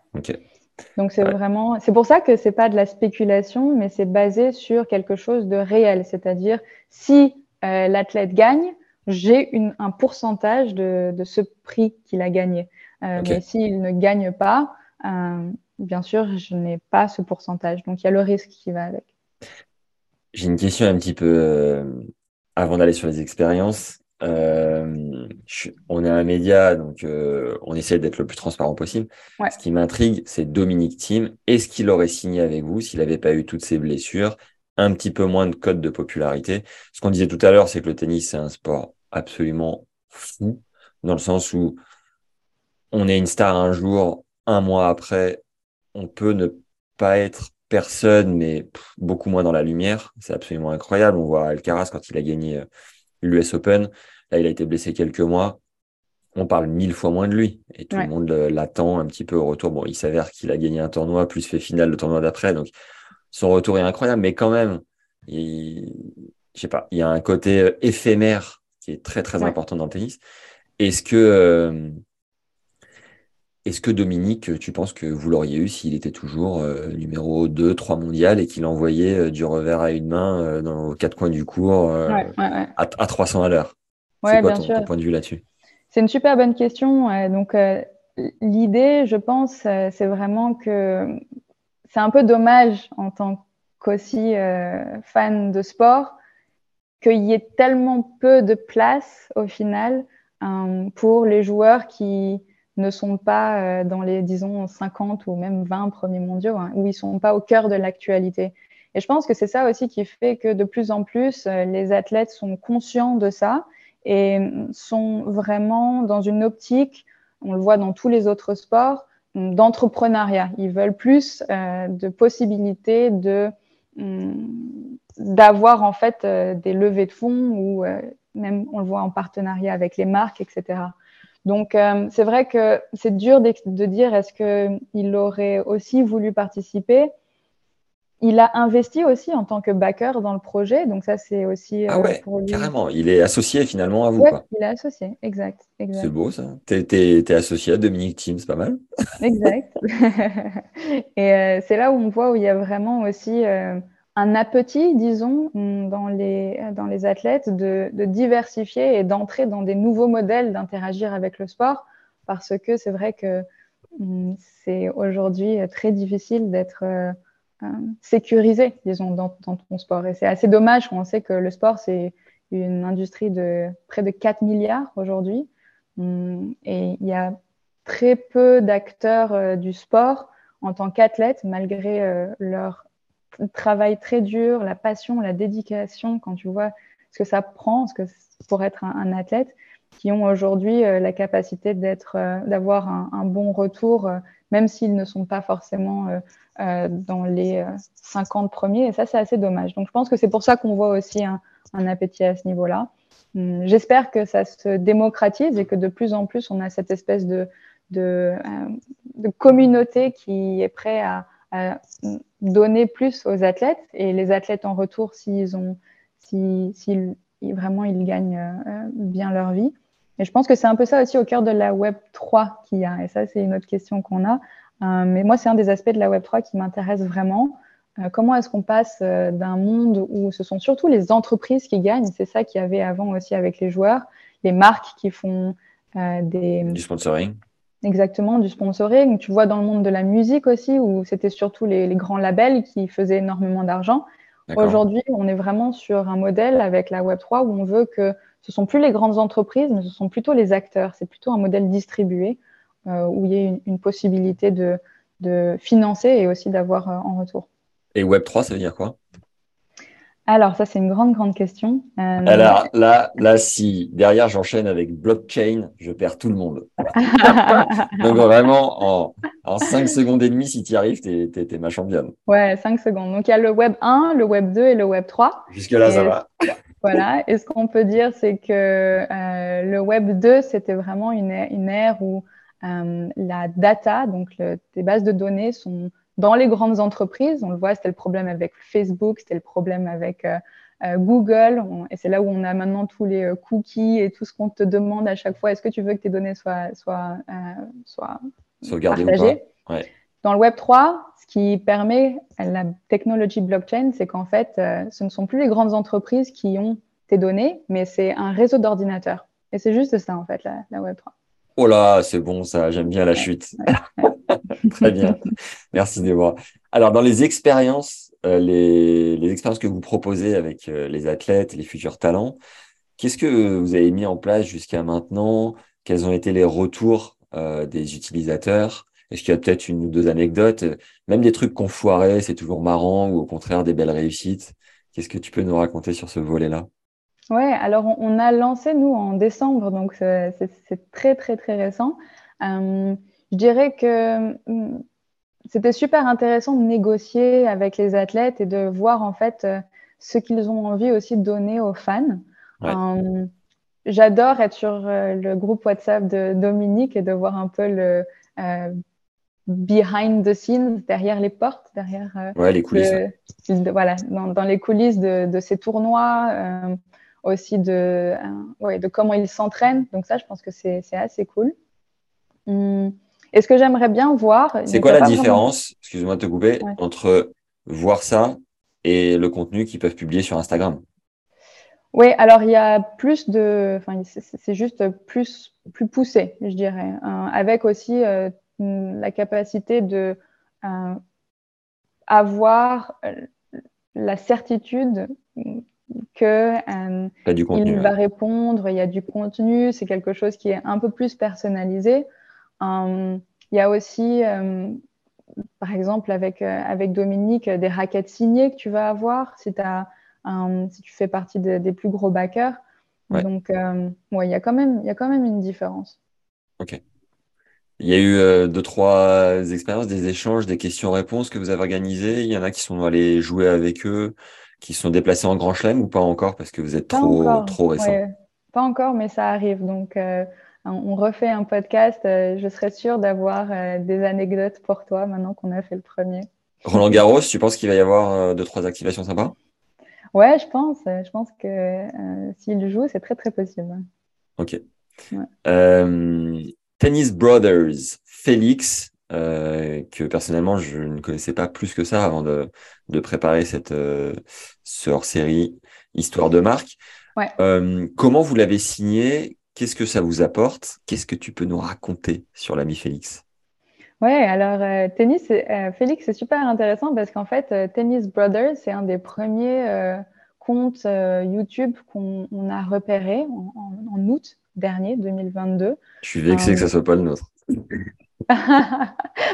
Donc c'est vraiment, c'est pour ça que c'est pas de la spéculation, mais c'est basé sur quelque chose de réel. C'est-à-dire, si euh, l'athlète gagne, j'ai un pourcentage de, de ce prix qu'il a gagné. Euh, Mais s'il ne gagne pas, euh, bien sûr, je n'ai pas ce pourcentage. Donc il y a le risque qui va avec. J'ai une question un petit peu euh, avant d'aller sur les expériences. Euh, on est un média, donc euh, on essaie d'être le plus transparent possible. Ce qui m'intrigue, c'est Dominique Thiem. Est-ce qu'il aurait signé avec vous s'il n'avait pas eu toutes ces blessures, un petit peu moins de code de popularité? Ce qu'on disait tout à l'heure, c'est que le tennis, c'est un sport absolument fou, dans le sens où on est une star un jour, un mois après, on peut ne pas être personne, mais beaucoup moins dans la lumière. C'est absolument incroyable. On voit Alcaraz quand il a gagné euh, l'US Open. Là, il a été blessé quelques mois. On parle mille fois moins de lui. Et tout le monde l'attend un petit peu au retour. Bon, il s'avère qu'il a gagné un tournoi, plus fait finale le tournoi d'après. Donc, son retour est incroyable. Mais quand même, il, je sais pas, il y a un côté euh, éphémère qui est très, très important dans le tennis. Est-ce que, euh, est-ce que Dominique, tu penses que vous l'auriez eu s'il était toujours euh, numéro 2, 3 mondial et qu'il envoyait euh, du revers à une main euh, dans les quatre coins du cours À, 300 à l'heure? C'est quoi ton, point de vue là-dessus? C'est une super bonne question. donc, l'idée, je pense, c'est vraiment que c'est un peu dommage en tant qu'aussi fan de sport qu'il y ait tellement peu de place au final pour les joueurs qui ne sont pas euh, dans les, disons, 50 ou même 20 premiers mondiaux, hein, où ils sont pas au cœur de l'actualité. Et je pense que c'est ça aussi qui fait que de plus en plus, euh, les athlètes sont conscients de ça et sont vraiment dans une optique, on le voit dans tous les autres sports, d'entrepreneuriat. Ils veulent plus euh, de possibilités de hum, d'avoir en fait des levées de fonds ou même on le voit en partenariat avec les marques, etc. Donc, euh, c'est vrai que c'est dur de, dire est-ce qu'il aurait aussi voulu participer? il a investi aussi en tant que backer dans le projet, donc ça c'est aussi ah ouais, pour lui. Carrément, il est associé finalement à vous. Oui, il est associé, exact. exact. C'est beau ça. Tu es, associé à Dominique Team, c'est pas mal. exact. Et c'est là où on voit où il y a vraiment aussi un appétit, disons, dans les, dans les athlètes de, de diversifier et d'entrer dans des nouveaux modèles d'interagir avec le sport, parce que c'est vrai que hum, c'est aujourd'hui très difficile d'être euh, euh, sécurisé, disons, dans, dans, ton sport. Et c'est assez dommage quand on sait que le sport, c'est une industrie de près de 4 milliards aujourd'hui. Hum, et il y a très peu d'acteurs euh, du sport en tant qu'athlètes, malgré leur travail très dur, la passion, la dédication, quand tu vois ce que ça prend ce que pour être un, athlète, qui ont aujourd'hui euh, la capacité d'être, euh, d'avoir un, bon retour, euh, même s'ils ne sont pas forcément dans les 50 premiers. Et ça, c'est assez dommage. Donc, je pense que c'est pour ça qu'on voit aussi un, appétit à ce niveau-là. Hum, j'espère que ça se démocratise et que de plus en plus, on a cette espèce de, de, de communauté qui est prêt à, donner plus aux athlètes et les athlètes en retour s'ils ont si, vraiment ils gagnent euh, bien leur vie. Et je pense que c'est un peu ça aussi au cœur de la Web 3 qu'il y a. Et ça, c'est une autre question qu'on a. Euh, mais moi, c'est un des aspects de la Web 3 qui m'intéresse vraiment. Euh, comment est-ce qu'on passe d'un monde où ce sont surtout les entreprises qui gagnent, c'est ça qu'il y avait avant aussi avec les joueurs, les marques qui font des... Du sponsoring Exactement, du sponsoring. Tu vois dans le monde de la musique aussi, où c'était surtout les, grands labels qui faisaient énormément d'argent. Aujourd'hui, on est vraiment sur un modèle avec la Web3 où on veut que ce ne sont plus les grandes entreprises, mais ce sont plutôt les acteurs. C'est plutôt un modèle distribué euh, où il y a une, possibilité de, de, financer et aussi d'avoir euh, en retour. Et Web3, ça veut dire quoi? Alors, ça, c'est une grande, grande question. Euh... Alors, là, là, si derrière j'enchaîne avec blockchain, je perds tout le monde. Donc, vraiment, en, en 5 secondes et demie, si tu y arrives, tu es, ma championne. Ouais, 5 secondes. Donc, il y a le Web 1, le Web 2 et le Web 3. Jusque-là, ça va. Voilà. Et ce qu'on peut dire, c'est que euh, le Web 2, c'était vraiment une, une ère où euh, la data, donc le, tes bases de données, sont dans les grandes entreprises. On le voit, c'était le problème avec Facebook, c'était le problème avec euh, euh, Google. et c'est là où on a maintenant tous les euh, cookies et tout ce qu'on te demande à chaque fois. Est-ce que tu veux que tes données soient, soient, soient partagées Dans le Web 3, ce qui permet la technologie blockchain, c'est qu'en fait, ce ne sont plus les grandes entreprises qui ont tes données, mais c'est un réseau d'ordinateurs. Et c'est juste ça, en fait, la, la Web 3. Oh là, c'est bon, ça, j'aime bien la chute. Très bien. Merci Déborah. Alors, dans les expériences, euh, les, les, expériences que vous proposez avec euh, les athlètes, les futurs talents, qu'est-ce que vous avez mis en place jusqu'à maintenant? Quels ont été les retours euh, des utilisateurs? Est-ce qu'il y a peut-être une ou deux anecdotes? Même des trucs qu'on foirait, c'est toujours marrant, ou au contraire des belles réussites Qu'est-ce que tu peux nous raconter sur ce volet-là? Ouais, alors on, a lancé nous en décembre, donc c'est très très très récent. Euh, je dirais que hum, c'était super intéressant de négocier avec les athlètes et de voir en fait euh, ce qu'ils ont envie aussi de donner aux fans. Euh, j'adore être sur le groupe WhatsApp de Dominique et de voir un peu le behind the scenes, derrière les portes, derrière ouais, les coulisses. voilà, dans, dans, les coulisses de, de ces tournois aussi de, euh, ouais, de comment ils s'entraînent. Donc ça, je pense que c'est assez cool. Hum. Et ce que j'aimerais bien voir... C'est quoi la différence, excuse-moi de te couper, entre voir ça et le contenu qu'ils peuvent publier sur Instagram? Oui, alors il y a plus de, enfin c'est juste plus plus poussé, je dirais, hein, avec aussi euh, la capacité de euh, avoir la certitude que euh, il va répondre, il y a du contenu, c'est quelque chose qui est un peu plus personnalisé. Euh, il y a aussi, euh, par exemple, avec, avec Dominique, des raquettes signées que tu vas avoir si, as, si tu fais partie des plus gros backers. Donc, ouais, il, y a quand même, il y a quand même une différence. Ok. Il y a eu deux, trois expériences, des échanges, des questions-réponses que vous avez organisées. Il y en a qui sont allés jouer avec eux qui sont déplacés en Grand Chelem ou pas encore parce que vous êtes trop, trop récent? Pas encore, mais ça arrive. Donc, euh, on refait un podcast. Euh, je serais sûre d'avoir euh, des anecdotes pour toi maintenant qu'on a fait le premier. Roland Garros, tu penses qu'il va y avoir deux, trois activations sympas? Ouais, je pense. Je pense que s'il joue, c'est très, très possible. Ok. Tennis Brothers, Félix, que personnellement je ne connaissais pas plus que ça avant de, de préparer cette ce hors-série Histoire de marque. Ouais. comment vous l'avez signé? Qu'est-ce que ça vous apporte? Qu'est-ce que tu peux nous raconter sur l'ami Félix? Ouais, alors euh, tennis, euh, Félix, c'est super intéressant parce qu'en fait, euh, Tennis Brothers, c'est un des premiers comptes YouTube qu'on a repéré en, août dernier, 2022. Je suis vexé que ça soit pas le nôtre.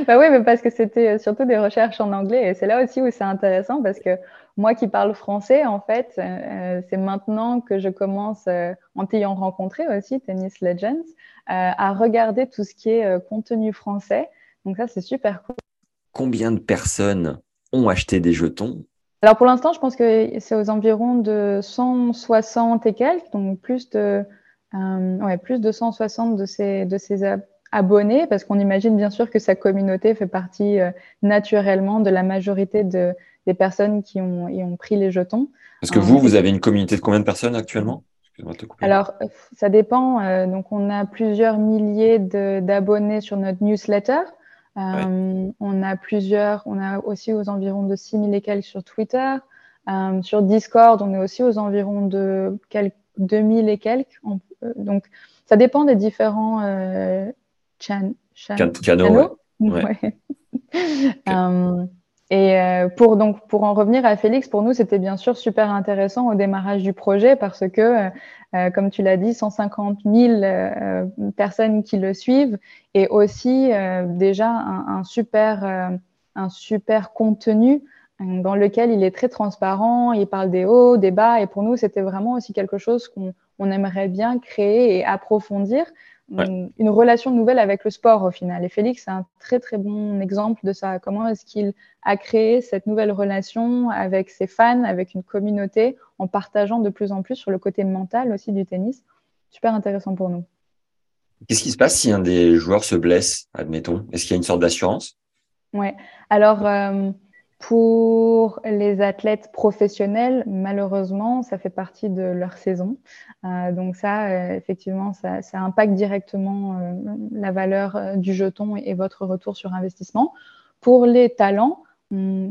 Bah oui, mais parce que c'était surtout des recherches en anglais et c'est là aussi où c'est intéressant parce que moi qui parle français, en fait, euh, c'est maintenant que je commence, euh, en t'ayant rencontré aussi, Tennis Legends, euh, à regarder tout ce qui est contenu français. Donc ça, c'est super cool. Combien de personnes ont acheté des jetons? Alors pour l'instant, je pense que c'est aux environs de 160 et quelques, donc plus de, ouais, plus de 160 de ces, de ces abonnés, parce qu'on imagine bien sûr que sa communauté fait partie naturellement de la majorité de, des personnes qui ont, ont pris les jetons. Parce que vous, vous avez une communauté de combien de personnes actuellement? Alors, euh, ça dépend. Euh, donc, on a plusieurs milliers d'abonnés sur notre newsletter. Euh, on a plusieurs, on a aussi aux environs de 6000 et quelques sur Twitter. sur Discord, on est aussi aux environs de quelques 2000 et quelques. donc, ça dépend des différents chan canaux. Et euh, pour donc pour en revenir à Félix, pour nous c'était bien sûr super intéressant au démarrage du projet parce que, euh, euh comme tu l'as dit, 150 000 euh, personnes qui le suivent et aussi déjà un, un super un super contenu dans lequel il est très transparent, il parle des hauts, des bas et pour nous c'était vraiment aussi quelque chose qu'on on aimerait bien créer et approfondir une, relation nouvelle avec le sport au final. Et Félix, c'est un très très bon exemple de ça. Comment est-ce qu'il a créé cette nouvelle relation avec ses fans, avec une communauté, en partageant de plus en plus sur le côté mental aussi du tennis? Super intéressant pour nous. Qu'est-ce qui se passe si un des joueurs se blesse, admettons? Est-ce qu'il y a une sorte d'assurance? Ouais. Alors, euh, pour les athlètes professionnels, malheureusement, ça fait partie de leur saison. Euh, donc ça, euh, effectivement, ça, impacte directement euh, la valeur du jeton et, votre retour sur investissement. Pour les talents,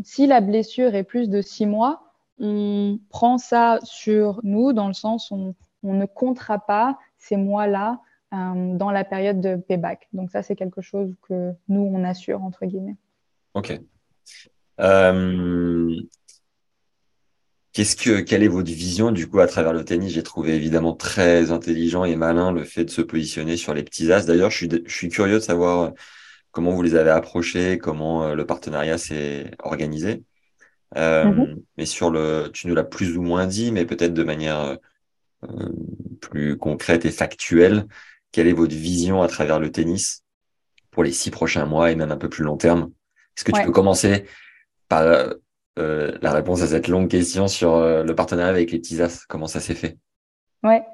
si la blessure est plus de six mois, on prend ça sur nous dans le sens où on, ne comptera pas ces mois-là dans la période de payback. Donc ça, c'est quelque chose que nous, on assure, entre guillemets. OK. Euh, qu'est-ce que, quelle est votre vision du coup à travers le tennis? J'ai trouvé évidemment très intelligent et malin le fait de se positionner sur les petits as. D'ailleurs, je suis, je suis curieux de savoir euh, comment vous les avez approchés, comment euh, le partenariat s'est organisé. Euh, mm-hmm. Mais sur le, tu nous l'as plus ou moins dit, mais peut-être de manière euh, plus concrète et factuelle. Quelle est votre vision à travers le tennis pour les six prochains mois et même un peu plus long terme? Est-ce que tu peux commencer par euh, la réponse à cette longue question sur euh, le partenariat avec les petits as. Comment ça s'est fait? Ouais.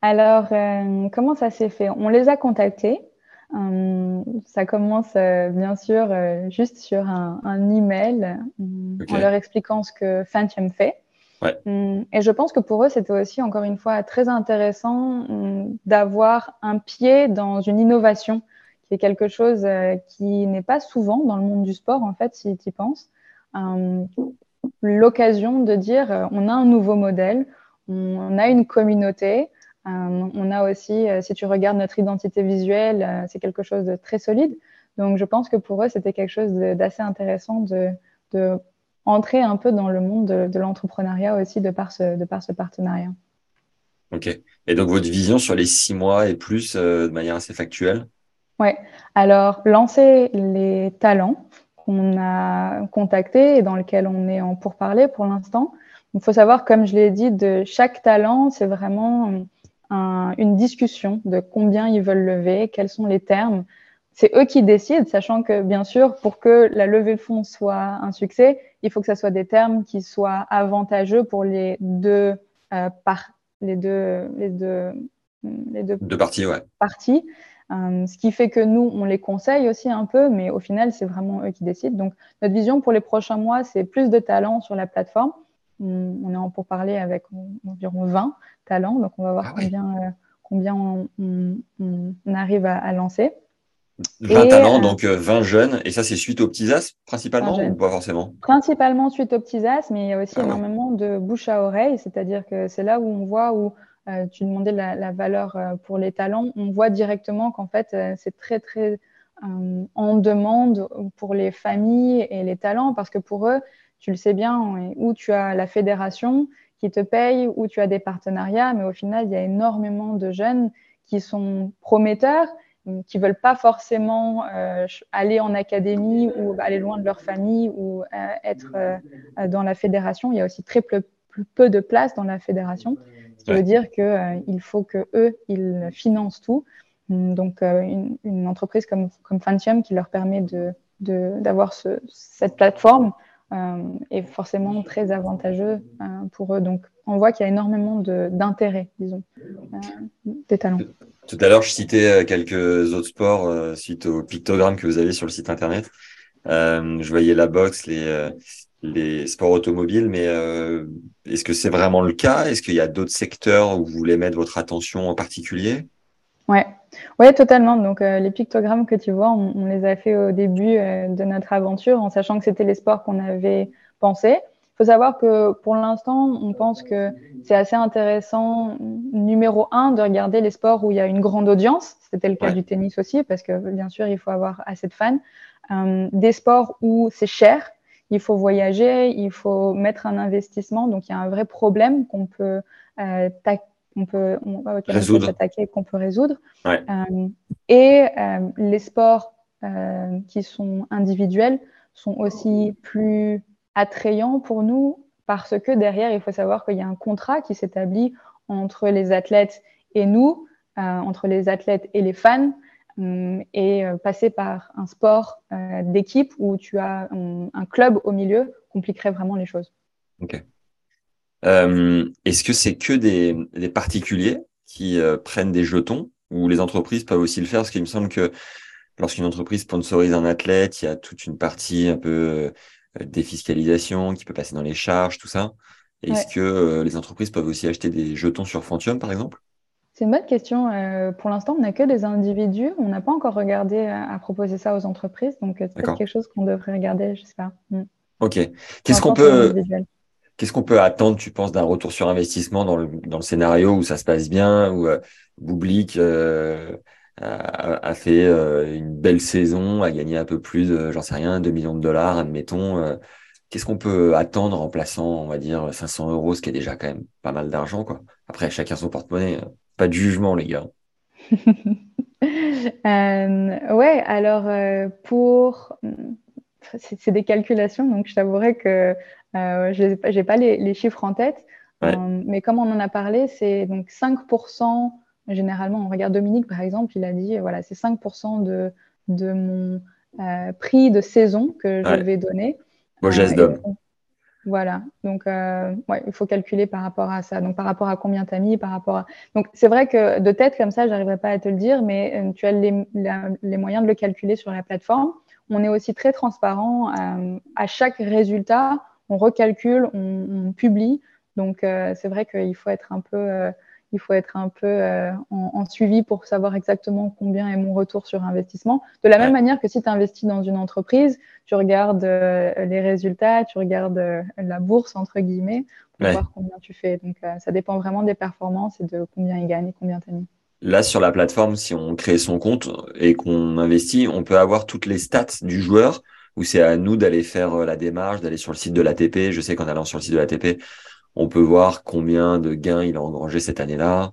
Alors, euh, comment ça s'est fait? On les a contactés. ça commence bien sûr juste sur un, un email en leur expliquant ce que Phantom fait. Ouais. Et je pense que pour eux, c'était aussi encore une fois très intéressant d'avoir un pied dans une innovation, qui est quelque chose qui n'est pas souvent dans le monde du sport, en fait, si tu y penses. Euh, l'occasion de dire euh, on a un nouveau modèle, on, a une communauté, euh, on a aussi, si tu regardes notre identité visuelle, c'est quelque chose de très solide. Donc, je pense que pour eux, c'était quelque chose d'assez intéressant de, de, entrer un peu dans le monde de, l'entrepreneuriat aussi de par, ce, de par ce partenariat. Ok. Et donc, votre vision sur les six mois et plus de manière assez factuelle? Oui. Alors, lancer les talents, qu'on a contacté et dans lequel on est en pourparler pour l'instant. Il faut savoir, comme je l'ai dit, de chaque talent, c'est vraiment une discussion de combien ils veulent lever, quels sont les termes. C'est eux qui décident, sachant que bien sûr, pour que la levée de fonds soit un succès, il faut que ce soit des termes qui soient avantageux pour les deux euh, par les deux les deux les deux, parties, ouais. parties. Ce qui fait que nous, on les conseille aussi un peu, mais au final, c'est vraiment eux qui décident. Donc, notre vision pour les prochains mois, c'est plus de talents sur la plateforme. On, est en pour parler avec environ 20 talents, donc on va voir ah combien, combien on, arrive à lancer. 20 talents, euh, donc 20 euh, jeunes, et ça c'est suite aux petits as principalement ou pas forcément? Principalement suite aux petits as, mais il y a aussi ah énormément de bouche à oreille, c'est-à-dire que c'est là où on voit où euh, tu demandais la, valeur pour les talents, on voit directement qu'en fait c'est très très en demande pour les familles et les talents, parce que pour eux, tu le sais bien, où tu as la fédération qui te paye, où tu as des partenariats, mais au final il y a énormément de jeunes qui sont prometteurs qui veulent pas forcément euh, aller en académie ou aller loin de leur famille ou euh, être euh, dans la fédération. Il y a aussi très peu, peu de place dans la fédération, veut dire qu'il faut que eux ils financent tout. Donc une, entreprise comme comme Fantium qui leur permet de d'avoir ce, cette plateforme est forcément très avantageux pour eux. Donc on voit qu'il y a énormément d'intérêt, disons, des talents. Tout à l'heure, je citais euh, quelques autres sports euh, suite au pictogramme que vous avez sur le site internet. Euh, je voyais la boxe, les, les sports automobiles, mais est-ce que c'est vraiment le cas? Est-ce qu'il y a d'autres secteurs où vous voulez mettre votre attention en particulier? Ouais, ouais, totalement. Donc les pictogrammes que tu vois, on, les a fait au début de notre aventure en sachant que c'était les sports qu'on avait pensé faut savoir que pour l'instant, on pense que c'est assez intéressant, numéro un, de regarder les sports où il y a une grande audience. C'était le cas du tennis aussi, parce que bien sûr, il faut avoir assez de fans. Euh, des sports où c'est cher, il faut voyager, il faut mettre un investissement. Donc, il y a un vrai problème qu'on peut, euh, on résoudre. s'attaquer, qu'on peut résoudre. Euh, et euh, les sports qui sont individuels sont aussi plus attrayant pour nous parce que derrière, il faut savoir qu'il y a un contrat qui s'établit entre les athlètes et nous, entre les athlètes et les fans, et euh, passer par un sport d'équipe où tu as un, club au milieu compliquerait vraiment les choses. Ok. Est-ce que c'est que des, des, particuliers qui prennent des jetons ou les entreprises peuvent aussi le faire? Parce qu'il me semble que lorsqu'une entreprise sponsorise un athlète, il y a toute une partie un peu euh, défiscalisation qui peut passer dans les charges, tout ça. Est-ce que euh, les entreprises peuvent aussi acheter des jetons sur Fantium, par exemple? C'est une bonne question. Euh, pour l'instant, on n'a que des individus. On n'a pas encore regardé à, proposer ça aux entreprises. Donc, c'est quelque chose qu'on devrait regarder, j'espère. Mm. Ok. Qu'est-ce qu'on peut... Qu'est-ce qu'on peut attendre, tu penses, d'un retour sur investissement dans le, dans le scénario où ça se passe bien, où euh, a, fait euh, une belle saison, a gagné un peu plus, de, j'en sais rien, 2 millions de dollars, admettons. Euh, qu'est-ce qu'on peut attendre en plaçant, on va dire, 500 euros, ce qui est déjà quand même pas mal d'argent, quoi. Après, chacun son porte-monnaie. Pas de jugement, les gars. euh, ouais, alors euh, pour. C'est des calculations, donc je t'avouerai que euh, je n'ai pas les, les, chiffres en tête. mais comme on en a parlé, c'est donc 5% Généralement, on regarde Dominique, par exemple, il a dit voilà, c'est 5% de, de mon prix de saison que je vais donner. Bon geste d'homme. Voilà, donc euh, il faut calculer par rapport à ça. Donc par rapport à combien tu as mis, par rapport à. Donc c'est vrai que de tête comme ça, j'arriverai pas à te le dire, mais euh, tu as les, moyens de le calculer sur la plateforme. On est aussi très transparent. à chaque résultat, on recalcule, on publie. Donc c'est vrai qu'il faut être un peu il faut être un peu euh, en, suivi pour savoir exactement combien est mon retour sur investissement. De la même manière que si tu investis dans une entreprise, tu regardes euh, les résultats, tu regardes euh, la bourse, entre guillemets, pour voir combien tu fais. Donc, ça dépend vraiment des performances et de combien il gagne et combien tu as mis. Là, sur la plateforme, si on crée son compte et qu'on investit, on peut avoir toutes les stats du joueur ou c'est à nous d'aller faire la démarche, d'aller sur le site de l'ATP. Je sais qu'en allant sur le site de l'ATP, on peut voir combien de gains il a engrangé cette année-là,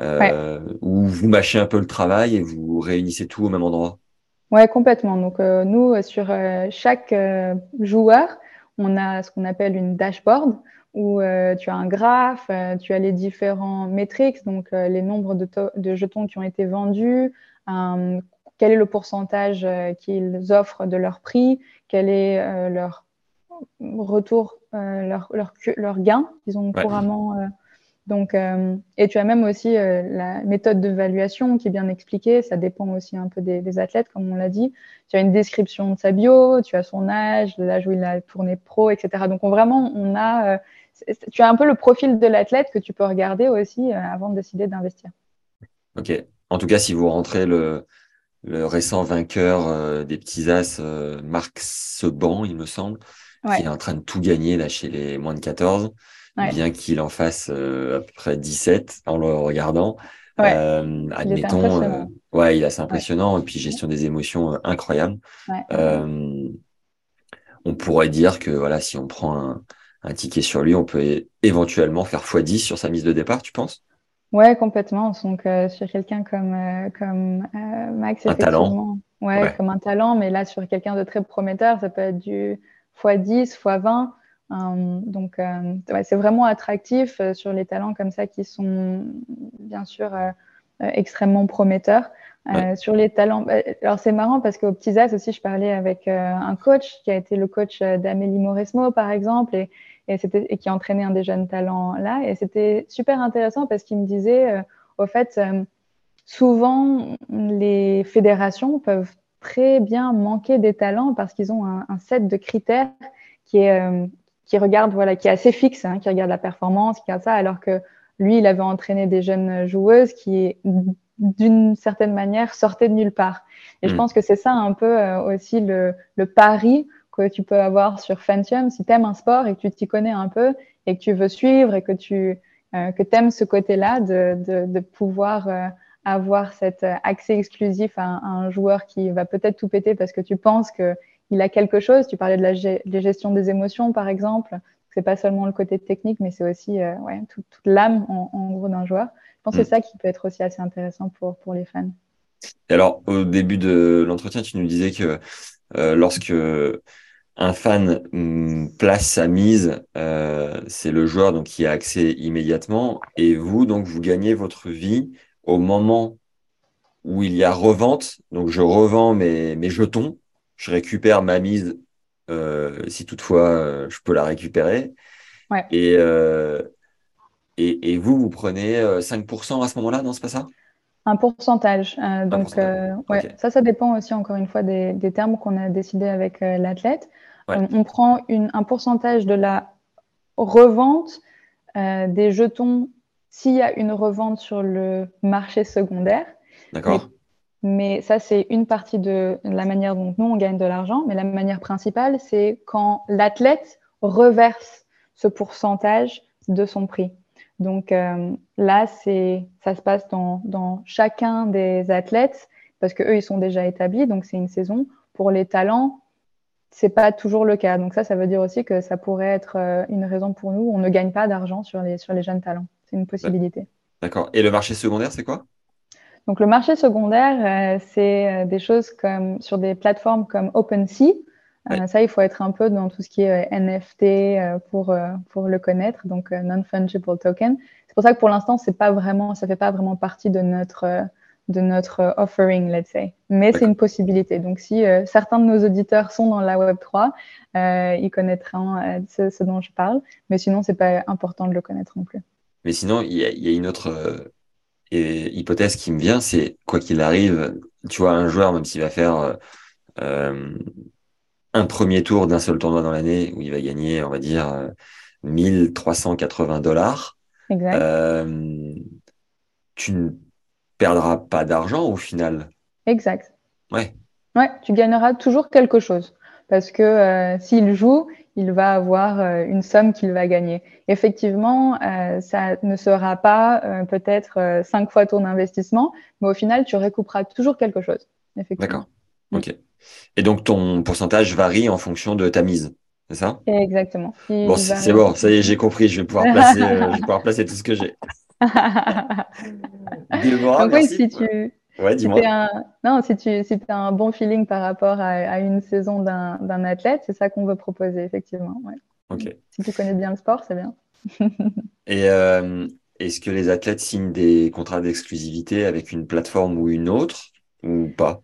euh, ou vous mâchez un peu le travail et vous réunissez tout au même endroit. Ouais, complètement. Donc euh, nous, sur euh, chaque joueur, on a ce qu'on appelle une dashboard où tu as un graphe, tu as les différents métriques, donc les nombres de, de, jetons qui ont été vendus, quel est le pourcentage qu'ils offrent de leur prix, quel est leur retour euh, leur, leur, leur, gain, disons couramment, euh, Donc, euh, et tu as même aussi la méthode d'évaluation qui est bien expliquée. Ça dépend aussi un peu des, des athlètes, comme on l'a dit. Tu as une description de sa bio, tu as son âge, l'âge où il a tourné pro, etc. Donc, on, vraiment, on a, tu as un peu le profil de l'athlète que tu peux regarder aussi avant de décider d'investir. Ok. En tout cas, si vous rentrez le, le récent vainqueur des petits as, Marc Seban, il me semble, qui est en train de tout gagner là chez les moins de 14 bien qu'il en fasse euh, à peu près 17 en le regardant. Euh, admettons, euh, ouais, il est assez impressionnant. Et puis, gestion des émotions euh, incroyable. Euh, on pourrait dire que voilà, si on prend un, un ticket sur lui, on peut éventuellement faire x10 sur sa mise de départ, tu penses? Ouais, complètement. Donc, euh, sur quelqu'un comme, euh, comme Max, un talent. Ouais, ouais, comme un talent, mais là, sur quelqu'un de très prometteur, ça peut être du x10, x20. Euh, donc, euh, ouais, c'est vraiment attractif euh, sur les talents comme ça qui sont bien sûr extrêmement prometteurs. Ouais. sur les talents, bah, alors c'est marrant parce qu'au Petits As aussi, je parlais avec un coach qui a été le coach d'Amélie Mauresmo, par exemple, et, et, c'était, et qui a entraîné un des jeunes talents là. Et c'était super intéressant parce qu'il me disait, au fait, souvent les fédérations peuvent très bien manquer des talents parce qu'ils ont un, un, set de critères qui est, qui regarde, voilà, qui est assez fixe, hein, qui regarde la performance, qui regarde ça, alors que lui, il avait entraîné des jeunes joueuses qui, d'une certaine manière, sortaient de nulle part. Et mmh. je pense que c'est ça un peu euh, aussi le, le, pari que tu peux avoir sur Fantium. Si tu aimes un sport et que tu t'y connais un peu et que tu veux suivre et que tu euh, que aimes ce côté-là de, de, de, pouvoir euh, avoir cet accès exclusif à un, à un joueur qui va peut-être tout péter parce que tu penses que il a quelque chose. Tu parlais de la gestion des émotions, par exemple. C'est pas seulement le côté technique, mais c'est aussi euh, ouais, toute, toute l'âme en, en, gros d'un joueur. Je pense mm. que c'est ça qui peut être aussi assez intéressant pour, pour les fans. Et alors, au début de l'entretien, tu nous disais que euh, lorsque un fan mm, place sa mise, euh, c'est le joueur donc qui a accès immédiatement, et vous donc vous gagnez votre vie au moment où il y a revente. Donc je revends mes, mes jetons je récupère ma mise euh, si toutefois euh, je peux la récupérer. Ouais. Et, euh, et, et, vous, vous prenez 5% à ce moment-là, non, c'est pas ça? Un pourcentage. Euh, donc, pourcentage. ouais, okay. ça, ça dépend aussi, encore une fois, des, des termes qu'on a décidé avec l'athlète. Ouais. On, on, prend une, un pourcentage de la revente des jetons s'il y a une revente sur le marché secondaire. D'accord. Mais ça, c'est une partie de la manière dont nous, on gagne de l'argent. Mais la manière principale, c'est quand l'athlète reverse ce pourcentage de son prix. Donc euh, là, c'est, ça se passe dans, dans chacun des athlètes parce que eux, ils sont déjà établis, donc c'est une saison. Pour les talents, c'est pas toujours le cas. Donc ça, ça veut dire aussi que ça pourrait être euh, une raison pour nous. On ne gagne pas d'argent sur les, sur les jeunes talents. C'est une possibilité. D'accord. Et le marché secondaire, c'est quoi? Donc le marché secondaire, euh, c'est des choses comme sur des plateformes comme OpenSea. Euh, ouais. ça, il faut être un peu dans tout ce qui est NFT pour pour le connaître, donc non fungible token. C'est pour ça que pour l'instant, c'est pas vraiment, ça fait pas vraiment partie de notre de notre offering, let's say. Mais c'est une possibilité. Donc, si euh, certains de nos auditeurs sont dans la Web 3, euh, ils connaîtront euh, ce, ce, dont je parle. Mais sinon, c'est pas important de le connaître non plus. Mais sinon, il y a, y a, une autre hypothèse qui me vient, c'est quoi qu'il arrive, tu vois, un joueur, même s'il va faire euh, un premier tour d'un seul tournoi dans l'année où il va gagner, on va dire, 1380 dollars, euh, tu ne perdras pas d'argent au final. Exact. Ouais. Ouais, tu gagneras toujours quelque chose. Parce que euh, s'il joue, il va avoir euh, une somme qu'il va gagner. Effectivement, euh, ça ne sera pas euh, peut-être cinq fois ton investissement, mais au final, tu récouperas toujours quelque chose. D'accord. Ok. Et donc, ton pourcentage varie en fonction de ta mise, c'est ça? Exactement. Il bon, c'est bon, ça y est, j'ai compris. Je vais pouvoir placer, je vais pouvoir placer tout ce que j'ai. Déborah, donc, merci. Oui, si tu Ouais, dis-moi. Si non, si tu si as un bon feeling par rapport à, à une saison d'un athlète, c'est ça qu'on veut proposer, effectivement. Ouais. Ok. Si tu connais bien le sport, c'est bien. Et euh, est-ce que les athlètes signent des contrats d'exclusivité avec une plateforme ou une autre ou pas?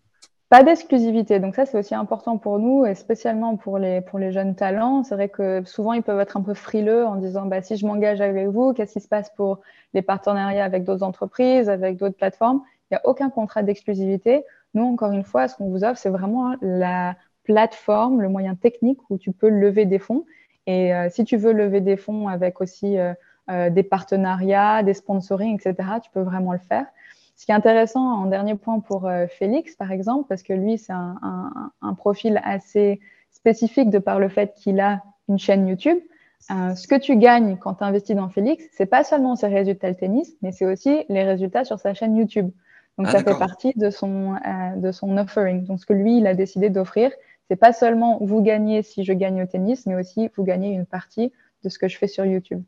Pas d'exclusivité. Donc ça, c'est aussi important pour nous et spécialement pour les, pour les jeunes talents. C'est vrai que souvent, ils peuvent être un peu frileux en disant, bah, si je m'engage avec vous, qu'est-ce qui se passe pour les partenariats avec d'autres entreprises, avec d'autres plateformes? Il n'y a aucun contrat d'exclusivité. Nous, encore une fois, ce qu'on vous offre, c'est vraiment la plateforme, le moyen technique où tu peux lever des fonds. Et euh, si tu veux lever des fonds avec aussi euh, euh, des partenariats, des sponsoring, etc., tu peux vraiment le faire. Ce qui est intéressant en dernier point pour euh, Félix, par exemple, parce que lui, c'est un, un, un, profil assez spécifique de par le fait qu'il a une chaîne YouTube. Euh, ce que tu gagnes quand tu investis dans Félix, c'est pas seulement ses résultats de tennis, mais c'est aussi les résultats sur sa chaîne YouTube. Donc ah, ça fait partie de son euh, de son offering. Donc ce que lui il a décidé d'offrir, c'est pas seulement vous gagnez si je gagne au tennis, mais aussi vous gagnez une partie de ce que je fais sur YouTube.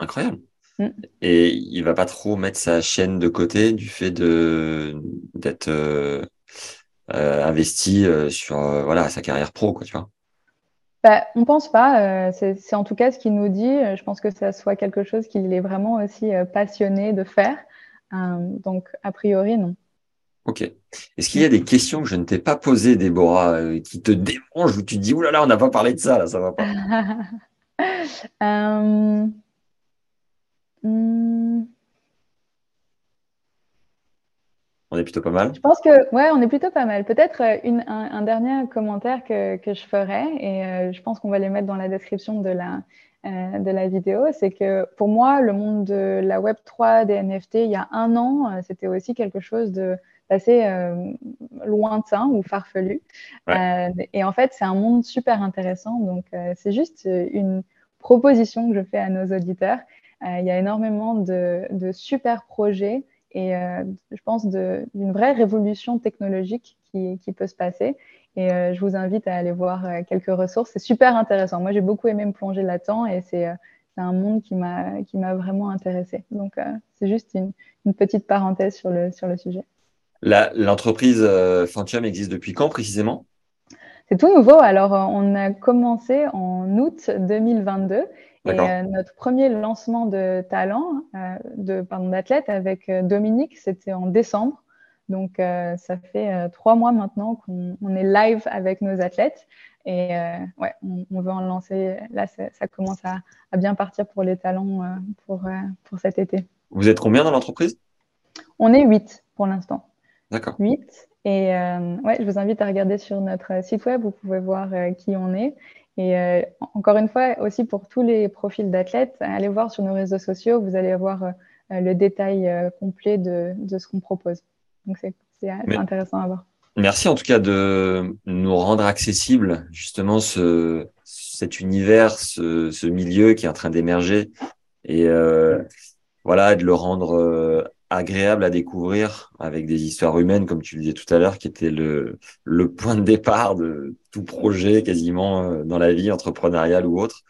Incroyable. Mm. Et il va pas trop mettre sa chaîne de côté du fait de d'être euh, euh, investi euh, sur voilà sa carrière pro, quoi, tu vois. Bah, on pense pas. C'est en tout cas ce qu'il nous dit. Je pense que ça soit quelque chose qu'il est vraiment aussi passionné de faire. donc a priori non. Ok. Est-ce qu'il y a des questions que je ne t'ai pas posées, Déborah, qui te dérangent ou tu te dis oulala, là là, on n'a pas parlé de ça, là, ça va pas. Hmm. On est plutôt pas mal. Je pense que, ouais, on est plutôt pas mal. Peut-être euh, un, un, dernier commentaire que, que je ferai, et euh, je pense qu'on va les mettre dans la description de la, euh, de la vidéo, c'est que pour moi, le monde de la Web 3, des NFT, il y a un an, euh, c'était aussi quelque chose de assez euh, lointain ou farfelu. Ouais. et en fait, c'est un monde super intéressant. Donc, c'est juste une proposition que je fais à nos auditeurs. Euh, il y a énormément de, de super projets et euh, je pense d'une vraie révolution technologique qui, qui, peut se passer. Et euh, je vous invite à aller voir quelques ressources. C'est super intéressant. Moi, j'ai beaucoup aimé me plonger là-dedans et c'est un monde qui m'a vraiment intéressé. Donc, c'est juste une, une, petite parenthèse sur le sur le sujet. L'entreprise Fantium existe depuis quand précisément? C'est tout nouveau. Alors, on a commencé en août 2022 et euh, notre premier lancement de talent, euh, de pardon d'athlète avec euh, Dominique, c'était en décembre. Donc ça fait trois mois maintenant qu'on on est live avec nos athlètes et ouais, on, on, veut en lancer. Là, ça, ça commence à, à, bien partir pour les talents pour pour cet été. Vous êtes combien dans l'entreprise? On est huit pour l'instant. D'accord. Huit. Et ouais, je vous invite à regarder sur notre site web. Vous pouvez voir qui on est. Et euh, encore une fois, aussi pour tous les profils d'athlètes, allez voir sur nos réseaux sociaux, vous allez avoir euh, le détail euh, complet de, de ce qu'on propose. Donc c'est intéressant à voir. Merci en tout cas de nous rendre accessible justement ce, cet univers, ce, ce milieu qui est en train d'émerger et voilà de le rendre agréable à découvrir avec des histoires humaines, comme tu le disais tout à l'heure, qui était le, le point de départ de tout projet quasiment euh, dans la vie entrepreneuriale ou autre.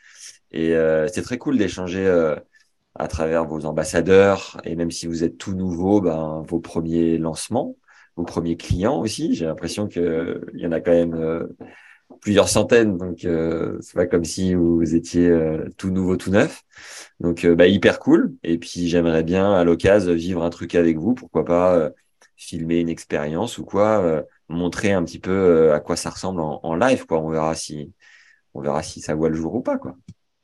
Et euh, c'est très cool d'échanger euh, à travers vos ambassadeurs et même si vous êtes tout nouveau, ben, vos premiers lancements, vos premiers clients aussi. J'ai l'impression qu'il y en a quand même euh, plusieurs centaines, donc euh, c'est pas comme si vous étiez euh, tout nouveau, tout neuf. Donc euh, bah, hyper cool. Et puis j'aimerais bien à l'occasion vivre un truc avec vous, pourquoi pas euh, filmer une expérience ou quoi, montrer un petit peu à quoi ça ressemble en, en, live, quoi. On verra si on verra si ça voit le jour ou pas, quoi.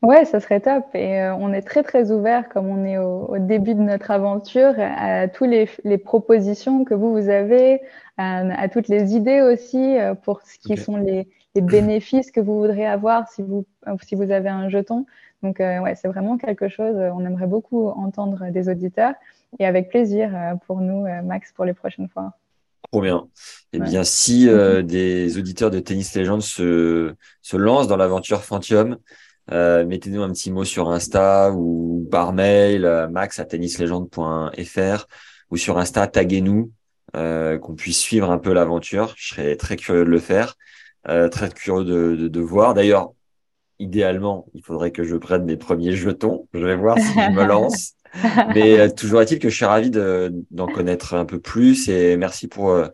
Ouais, ça serait top. Et euh, on est très très ouvert, comme on est au, au, début de notre aventure, à tous les, les propositions que vous vous avez, à, à, toutes les idées aussi pour ce qui okay. sont les, les bénéfices que vous voudrez avoir si vous, si vous avez un jeton. Donc, euh, ouais, c'est vraiment quelque chose, on aimerait beaucoup entendre des auditeurs et avec plaisir euh, pour nous, euh, Max, pour les prochaines fois. Trop bien. Eh ouais. bien, si euh, des auditeurs de Tennis Legends se, se lancent dans l'aventure Fantium, euh, mettez-nous un petit mot sur Insta ou par mail, euh, max à tennislegend.fr ou sur Insta, taguez-nous, euh, qu'on puisse suivre un peu l'aventure. Je serais très curieux de le faire. Euh, très curieux de, de, de voir. D'ailleurs, idéalement, il faudrait que je prenne mes premiers jetons. Je vais voir si je me lance. Mais euh, toujours est-il que je suis ravi d'en connaître un peu plus et merci pour euh,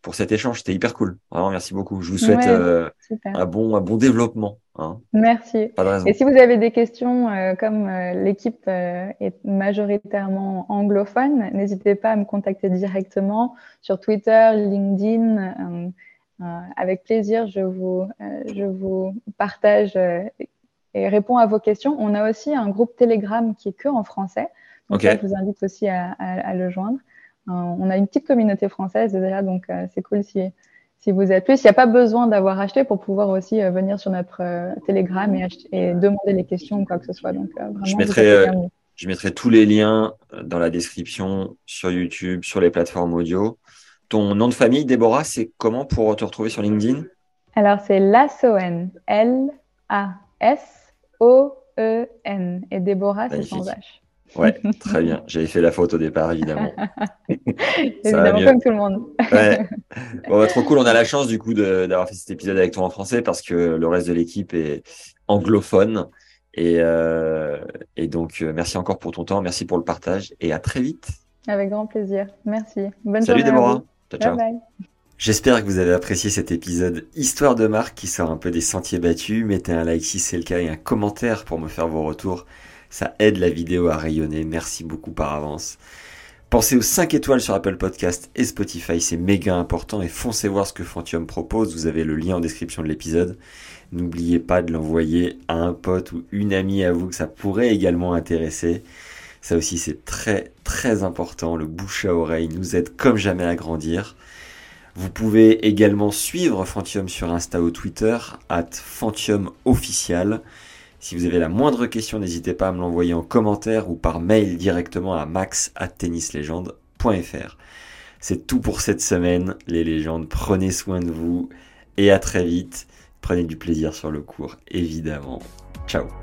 pour cet échange. C'était hyper cool. Vraiment, merci beaucoup. Je vous souhaite ouais, un bon un bon développement Hein. Merci. Pas de raison. Et si vous avez des questions, comme l'équipe est majoritairement anglophone, n'hésitez pas à me contacter directement sur Twitter, LinkedIn. Avec plaisir, je vous, je vous partage et réponds à vos questions. On a aussi un groupe Telegram qui est que en français. Donc je vous invite aussi à, à le joindre. on a une petite communauté française déjà, donc c'est cool si si vous êtes plus. Il n'y a pas besoin d'avoir acheté pour pouvoir aussi euh, venir sur notre euh, Telegram et, et, demander les questions ou quoi que ce soit. Donc, euh, je, mettrai, je mettrai tous les liens dans la description sur YouTube, sur les plateformes audio. Ton nom de famille, Déborah, c'est comment pour te retrouver sur LinkedIn? Alors, c'est Lassoen. L-A-S-O-E-N. Et Déborah, c'est sans H. Ouais, très bien. J'avais fait la faute au départ, évidemment. évidemment, comme tout le monde. ouais. bon, bah, trop cool. On a la chance, du coup, d'avoir fait cet épisode avec toi en français parce que le reste de l'équipe est anglophone. Et, euh, et donc, euh, merci encore pour ton temps. Merci pour le partage et à très vite. Avec grand plaisir. Merci. Bonne Salut journée. Déborah. Ciao, ciao. Bye bye. J'espère que vous avez apprécié cet épisode Histoire de marque qui sort un peu des sentiers battus. Mettez un like si c'est le cas et un commentaire pour me faire vos retours. Ça aide la vidéo à rayonner. Merci beaucoup par avance. Pensez aux 5 étoiles sur Apple Podcast et Spotify, c'est méga important et foncez voir ce que Fantium propose, vous avez le lien en description de l'épisode. N'oubliez pas de l'envoyer à un pote ou une amie à vous que ça pourrait également intéresser. Ça aussi c'est très très important, le bouche à oreille nous aide comme jamais à grandir. Vous pouvez également suivre Fantium sur Insta ou Twitter, at Fantium official. Si vous avez la moindre question, n'hésitez pas à me l'envoyer en commentaire ou par mail directement à max@tennislegende.fr. C'est tout pour cette semaine, les légendes. Prenez soin de vous et à très vite. Prenez du plaisir sur le cours, évidemment. Ciao